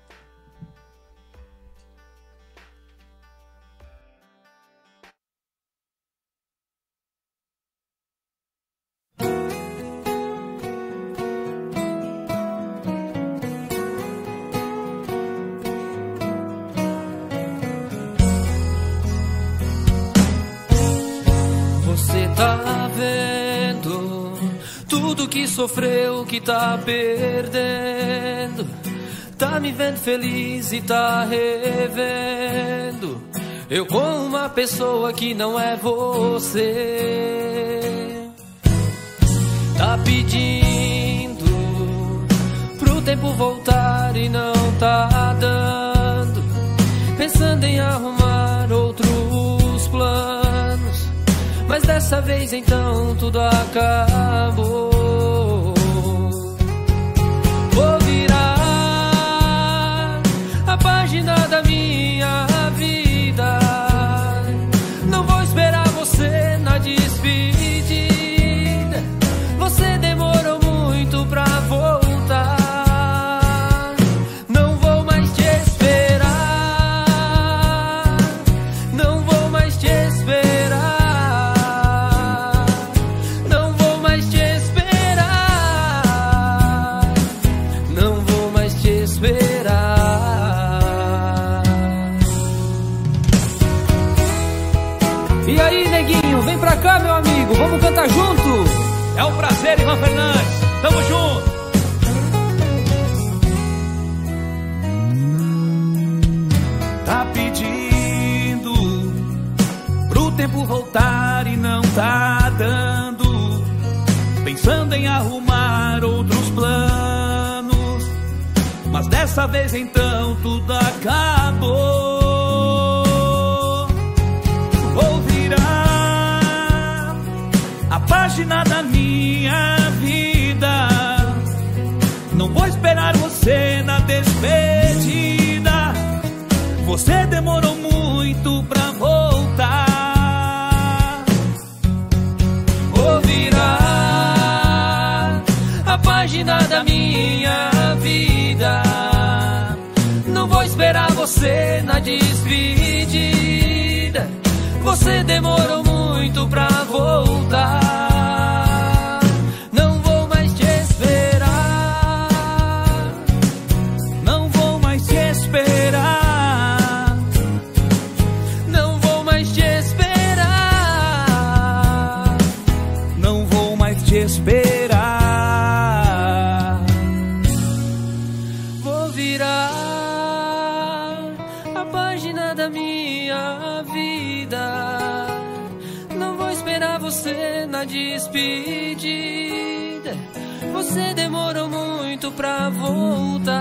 Sofreu, que tá perdendo. Tá me vendo feliz e tá revendo. Eu com uma pessoa que não é você. Tá pedindo pro tempo voltar e não tá dando. Pensando em arrumar outros planos. Mas dessa vez então tudo acabou. Minha prazer, Ivan Fernandes. Tamo junto! Tá pedindo pro tempo voltar e não tá dando. Pensando em arrumar outros planos. Mas dessa vez então tudo acabou. Página da minha vida. Não vou esperar você na despedida. Você demorou muito pra voltar. Vou virar a página da minha vida. Não vou esperar você na despedida. Você demorou muito pra voltar. Despedida. Você demorou muito pra voltar.